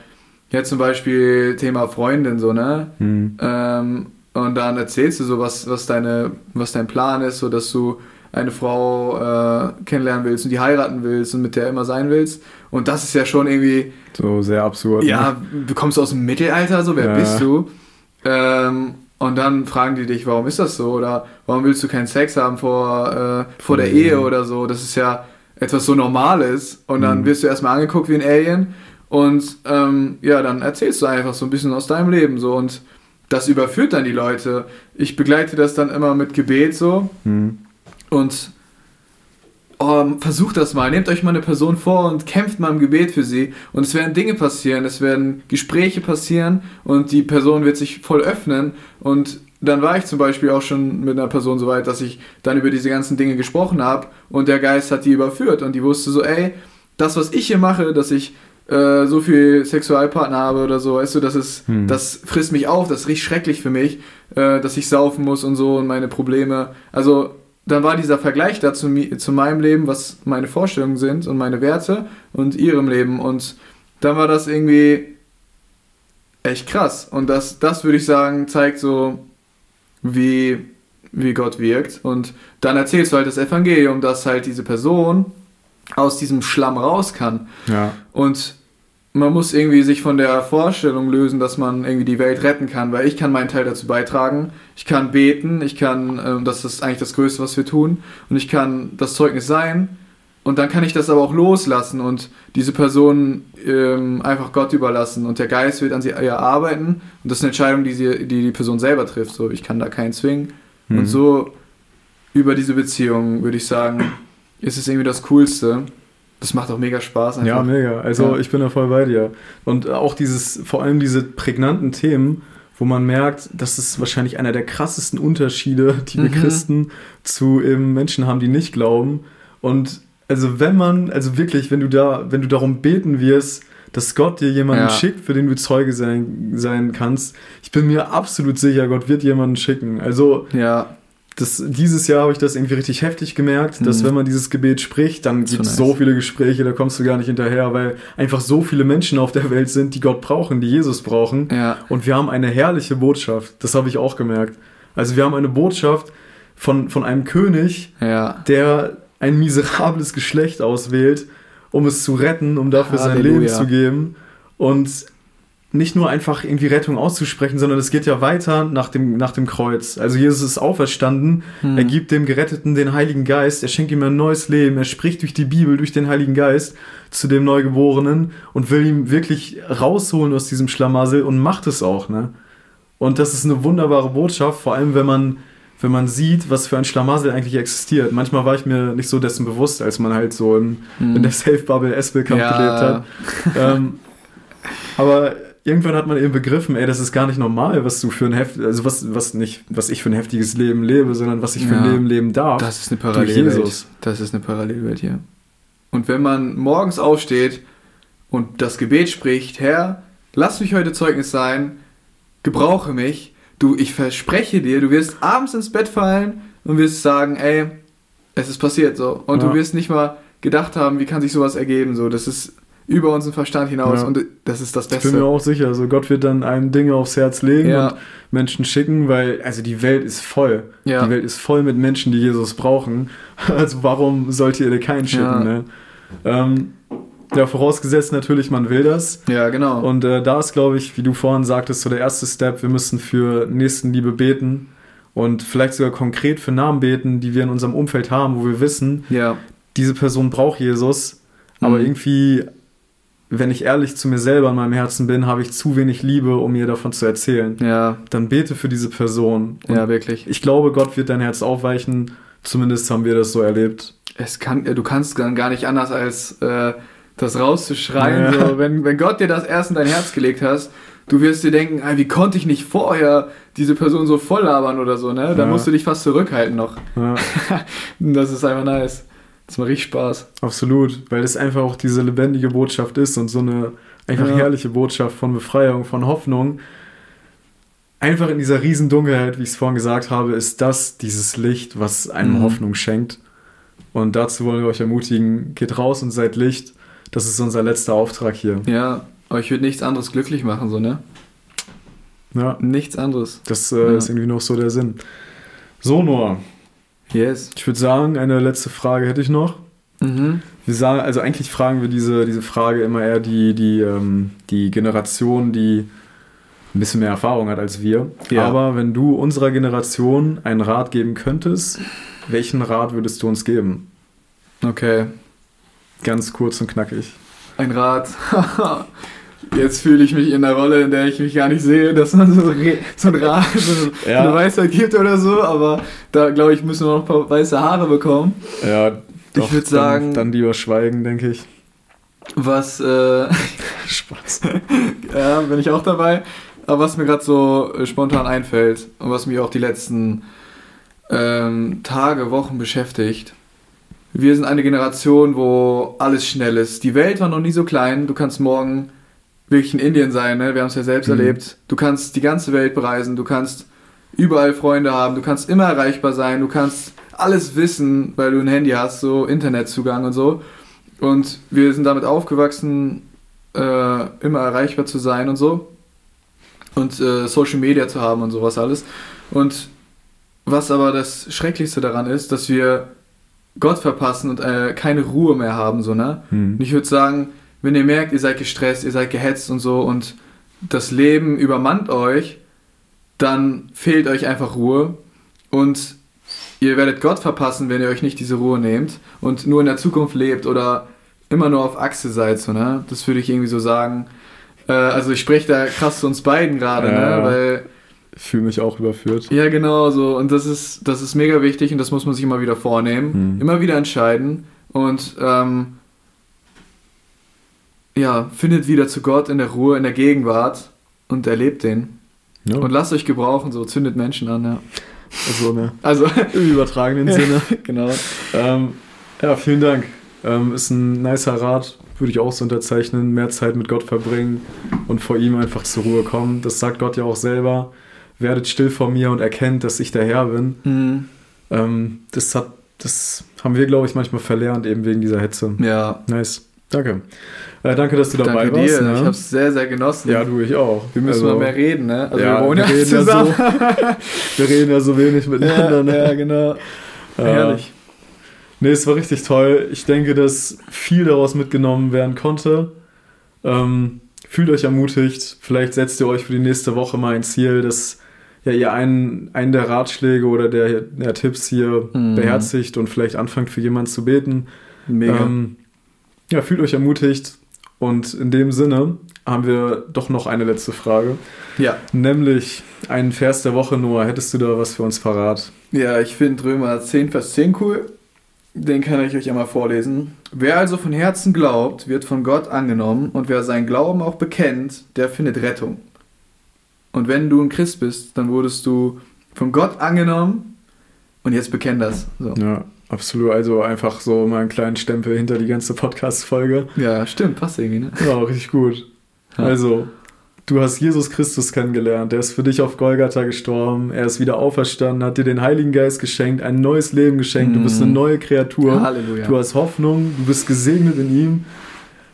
ja zum Beispiel Thema Freundin so ne. Hm. Ähm, und dann erzählst du so, was, was, deine, was dein Plan ist, so dass du eine Frau äh, kennenlernen willst und die heiraten willst und mit der immer sein willst. Und das ist ja schon irgendwie, So sehr absurd. ja, Ne? du kommst aus dem Mittelalter, so, wer Ja. bist du? Ähm, und dann fragen die dich, warum ist das so? Oder warum willst du keinen Sex haben vor, äh, vor der Mhm. Ehe oder so? Das ist ja etwas so Normales. Und dann Mhm. wirst du erstmal angeguckt wie ein Alien. Und ähm, ja, dann erzählst du einfach so ein bisschen aus deinem Leben so. Und das überführt dann die Leute. Ich begleite das dann immer mit Gebet so. Hm. Und oh, versucht das mal, nehmt euch mal eine Person vor und kämpft mal im Gebet für sie. Und es werden Dinge passieren, es werden Gespräche passieren und die Person wird sich voll öffnen. Und dann war ich zum Beispiel auch schon mit einer Person so weit, dass ich dann über diese ganzen Dinge gesprochen habe und der Geist hat die überführt und die wusste so, ey, das, was ich hier mache, dass ich äh, so viel Sexualpartner habe oder so, weißt du, das ist, hm. das frisst mich auf, das richtig schrecklich für mich, äh, dass ich saufen muss und so und meine Probleme. Also dann war dieser Vergleich da zu, zu meinem Leben, was meine Vorstellungen sind und meine Werte und ihrem Leben. Und dann war das irgendwie echt krass. Und das, das würde ich sagen, zeigt so, wie, wie Gott wirkt. Und dann erzählst du halt das Evangelium, dass halt diese Person aus diesem Schlamm raus kann. Ja. Und man muss irgendwie sich von der Vorstellung lösen, dass man irgendwie die Welt retten kann, weil ich kann meinen Teil dazu beitragen. Ich kann beten, ich kann, äh, das ist eigentlich das Größte, was wir tun, und ich kann das Zeugnis sein. Und dann kann ich das aber auch loslassen und diese Person ähm, einfach Gott überlassen und der Geist wird an sie arbeiten und das ist eine Entscheidung, die, sie, die die Person selber trifft. So, ich kann da keinen zwingen. Mhm. Und so über diese Beziehung würde ich sagen, ist es irgendwie das Coolste. Das macht auch mega Spaß. Einfach. Ja, mega. Also ja. ich bin da voll bei dir. Und auch dieses, vor allem diese prägnanten Themen, wo man merkt, das ist wahrscheinlich einer der krassesten Unterschiede, die wir mhm. Christen zu eben Menschen haben, die nicht glauben. Und also wenn man, also wirklich, wenn du da, wenn du darum beten wirst, dass Gott dir jemanden ja. schickt, für den du Zeuge sein, sein kannst, ich bin mir absolut sicher, Gott wird jemanden schicken. Also ja das, dieses Jahr habe ich das irgendwie richtig heftig gemerkt, dass mhm. wenn man dieses Gebet spricht, dann gibt es so, nice. so viele Gespräche, da kommst du gar nicht hinterher, weil einfach so viele Menschen auf der Welt sind, die Gott brauchen, die Jesus brauchen. Ja. Und wir haben eine herrliche Botschaft, das habe ich auch gemerkt. Also wir haben eine Botschaft von, von einem König, ja. der ein miserables Geschlecht auswählt, um es zu retten, um dafür Halleluja. sein Leben zu geben. Und nicht nur einfach irgendwie Rettung auszusprechen, sondern es geht ja weiter nach dem, nach dem Kreuz. Also Jesus ist auferstanden, hm. er gibt dem Geretteten den Heiligen Geist, er schenkt ihm ein neues Leben, er spricht durch die Bibel, durch den Heiligen Geist zu dem Neugeborenen und will ihn wirklich rausholen aus diesem Schlamassel und macht es auch, ne? Und das ist eine wunderbare Botschaft, vor allem wenn man, wenn man sieht, was für ein Schlamassel eigentlich existiert. Manchmal war ich mir nicht so dessen bewusst, als man halt so in, hm. in der Safe-Bubble Espelkamp ja. gelebt hat. ähm, aber irgendwann hat man eben begriffen, ey, das ist gar nicht normal, was du für ein heft, also was, was nicht, was ich für ein heftiges Leben lebe, sondern was ich für ein Leben leben darf. Das ist eine Parallelwelt. Das ist eine Parallelwelt hier. Und wenn man morgens aufsteht und das Gebet spricht, Herr, lass mich heute Zeugnis sein, gebrauche mich, du, ich verspreche dir, du wirst abends ins Bett fallen und wirst sagen, ey, es ist passiert so. Und ja. du wirst nicht mal gedacht haben, wie kann sich sowas ergeben, so. Das ist über unseren Verstand hinaus. Ja. Und das ist das Beste. Ich bin mir auch sicher. Also Gott wird dann einem Dinge aufs Herz legen ja. und Menschen schicken, weil also die Welt ist voll. Ja. Die Welt ist voll mit Menschen, die Jesus brauchen. Also warum sollt ihr dir keinen schicken? Ne? Ähm, ja, vorausgesetzt natürlich, man will das. Ja, genau. Und äh, da ist, glaube ich, wie du vorhin sagtest, so der erste Step, wir müssen für Nächstenliebe beten und vielleicht sogar konkret für Namen beten, die wir in unserem Umfeld haben, wo wir wissen, ja. diese Person braucht Jesus, aber mhm. irgendwie wenn ich ehrlich zu mir selber in meinem Herzen bin, habe ich zu wenig Liebe, um mir davon zu erzählen. Ja. Dann bete für diese Person. Und ja, wirklich. Ich glaube, Gott wird dein Herz aufweichen. Zumindest haben wir das so erlebt. Es kann, du kannst dann gar nicht anders als äh, das rauszuschreien. Ja. So, wenn, wenn Gott dir das erst in dein Herz gelegt hast, du wirst dir denken, wie konnte ich nicht vorher diese Person so voll labern oder so, ne? Da ja. musst du dich fast zurückhalten noch. Ja. das ist einfach nice. Das macht richtig Spaß. Absolut, weil es einfach auch diese lebendige Botschaft ist und so eine einfach ja. herrliche Botschaft von Befreiung, von Hoffnung. Einfach in dieser riesen Dunkelheit, wie ich es vorhin gesagt habe, ist das dieses Licht, was einem mhm. Hoffnung schenkt. Und dazu wollen wir euch ermutigen, geht raus und seid Licht. Das ist unser letzter Auftrag hier. Ja, euch wird nichts anderes glücklich machen, so, ne? Ja. Nichts anderes. Das äh, ja. ist irgendwie noch so der Sinn. So, Noah. Yes. Ich würde sagen, eine letzte Frage hätte ich noch. Mhm. Wir sagen, also eigentlich fragen wir diese, diese Frage immer eher die, die, ähm, die Generation, die ein bisschen mehr Erfahrung hat als wir. Ja. Aber wenn du unserer Generation einen Rat geben könntest, welchen Rat würdest du uns geben? Okay. Ganz kurz und knackig. Ein Rat. Jetzt fühle ich mich in einer Rolle, in der ich mich gar nicht sehe, dass man so, so ein Rat, so ja. eine Weisheit gibt oder so, aber da glaube ich, müssen wir noch ein paar weiße Haare bekommen. Ja, ich würde sagen, Dann, dann lieber schweigen, denke ich. was, äh, Spaß. ja, bin ich auch dabei. Aber was mir gerade so äh, spontan einfällt und was mich auch die letzten ähm, Tage, Wochen beschäftigt. Wir sind eine Generation, wo alles schnell ist. Die Welt war noch nie so klein. Du kannst morgen wirklich in Indien sein, ne? wir haben es ja selbst Mhm. erlebt. Du kannst die ganze Welt bereisen, du kannst überall Freunde haben, du kannst immer erreichbar sein, du kannst alles wissen, weil du ein Handy hast, so Internetzugang und so. Und wir sind damit aufgewachsen, äh, immer erreichbar zu sein und so. Und äh, Social Media zu haben und sowas alles. Und was aber das Schrecklichste daran ist, dass wir Gott verpassen und äh, keine Ruhe mehr haben, so, ne? Hm. Und ich würde sagen, wenn ihr merkt, ihr seid gestresst, ihr seid gehetzt und so und das Leben übermannt euch, dann fehlt euch einfach Ruhe und ihr werdet Gott verpassen, wenn ihr euch nicht diese Ruhe nehmt und nur in der Zukunft lebt oder immer nur auf Achse seid, so, ne? Das würde ich irgendwie so sagen. Äh, also ich spreche da krass zu uns beiden gerade, Ja. ne? Weil Ich fühle mich auch überführt. ja, genau so. Und das ist, das ist mega wichtig und das muss man sich immer wieder vornehmen. Hm. Immer wieder entscheiden. Und ähm, ja, findet wieder zu Gott in der Ruhe, in der Gegenwart und erlebt den. Ja. Und lasst euch gebrauchen, so zündet Menschen an, ja. also, ne? Also, Im übertragenen Sinne. genau. Ähm, ja, vielen Dank. Ähm, ist ein nicer Rat, würde ich auch so unterzeichnen. Mehr Zeit mit Gott verbringen und vor ihm einfach zur Ruhe kommen. Das sagt Gott ja auch selber. Werdet still vor mir und erkennt, dass ich der Herr bin. Mhm. Ähm, das, hat, das haben wir, glaube ich, manchmal verlernt, eben wegen dieser Hetze. Ja, Nice. Danke. Äh, danke, dass du dabei danke warst. dir. Ne? Ich habe es sehr, sehr genossen. ja, du, ich auch. Wir müssen Also, mal mehr reden, ne? Also ja, wir wohnen wir ja reden ja zusammen. Wir reden ja so wenig miteinander. ja, ne? ja, genau. Ja. Herrlich. Nee, es war richtig toll. Ich denke, dass viel daraus mitgenommen werden konnte. Ähm, fühlt euch ermutigt. Vielleicht setzt ihr euch für die nächste Woche mal ein Ziel, dass ja, ihr einen, einen der Ratschläge oder der, der Tipps hier Mhm. beherzigt und vielleicht anfangt für jemanden zu beten. Mega. Ähm, ja, fühlt euch ermutigt. Und in dem Sinne haben wir doch noch eine letzte Frage. ja. Nämlich einen Vers der Woche, Noah. Hättest du da was für uns parat? Ja, ich finde Römer 10, Vers 10 cool. Den kann ich euch einmal vorlesen. Wer also von Herzen glaubt, wird von Gott angenommen und wer seinen Glauben auch bekennt, der findet Rettung. Und wenn du ein Christ bist, dann wurdest du von Gott angenommen und jetzt bekenn das. So. Ja, absolut. Also einfach so mal einen kleinen Stempel hinter die ganze Podcast-Folge. Ja, stimmt, passt irgendwie, ne? Ja, richtig gut. Ja. Also, du hast Jesus Christus kennengelernt. Er ist für dich auf Golgatha gestorben. Er ist wieder auferstanden, hat dir den Heiligen Geist geschenkt, ein neues Leben geschenkt. Du bist Mhm. eine neue Kreatur. Halleluja. Du hast Hoffnung, du bist gesegnet in ihm.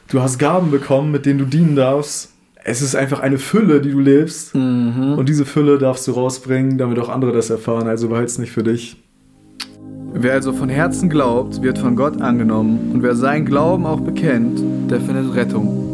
Du hast Gaben bekommen, mit denen du dienen darfst. Es ist einfach eine Fülle, die du lebst. Mhm. Und diese Fülle darfst du rausbringen, damit auch andere das erfahren. Also behalt's nicht für dich. Wer also von Herzen glaubt, wird von Gott angenommen und wer seinen Glauben auch bekennt, der findet Rettung.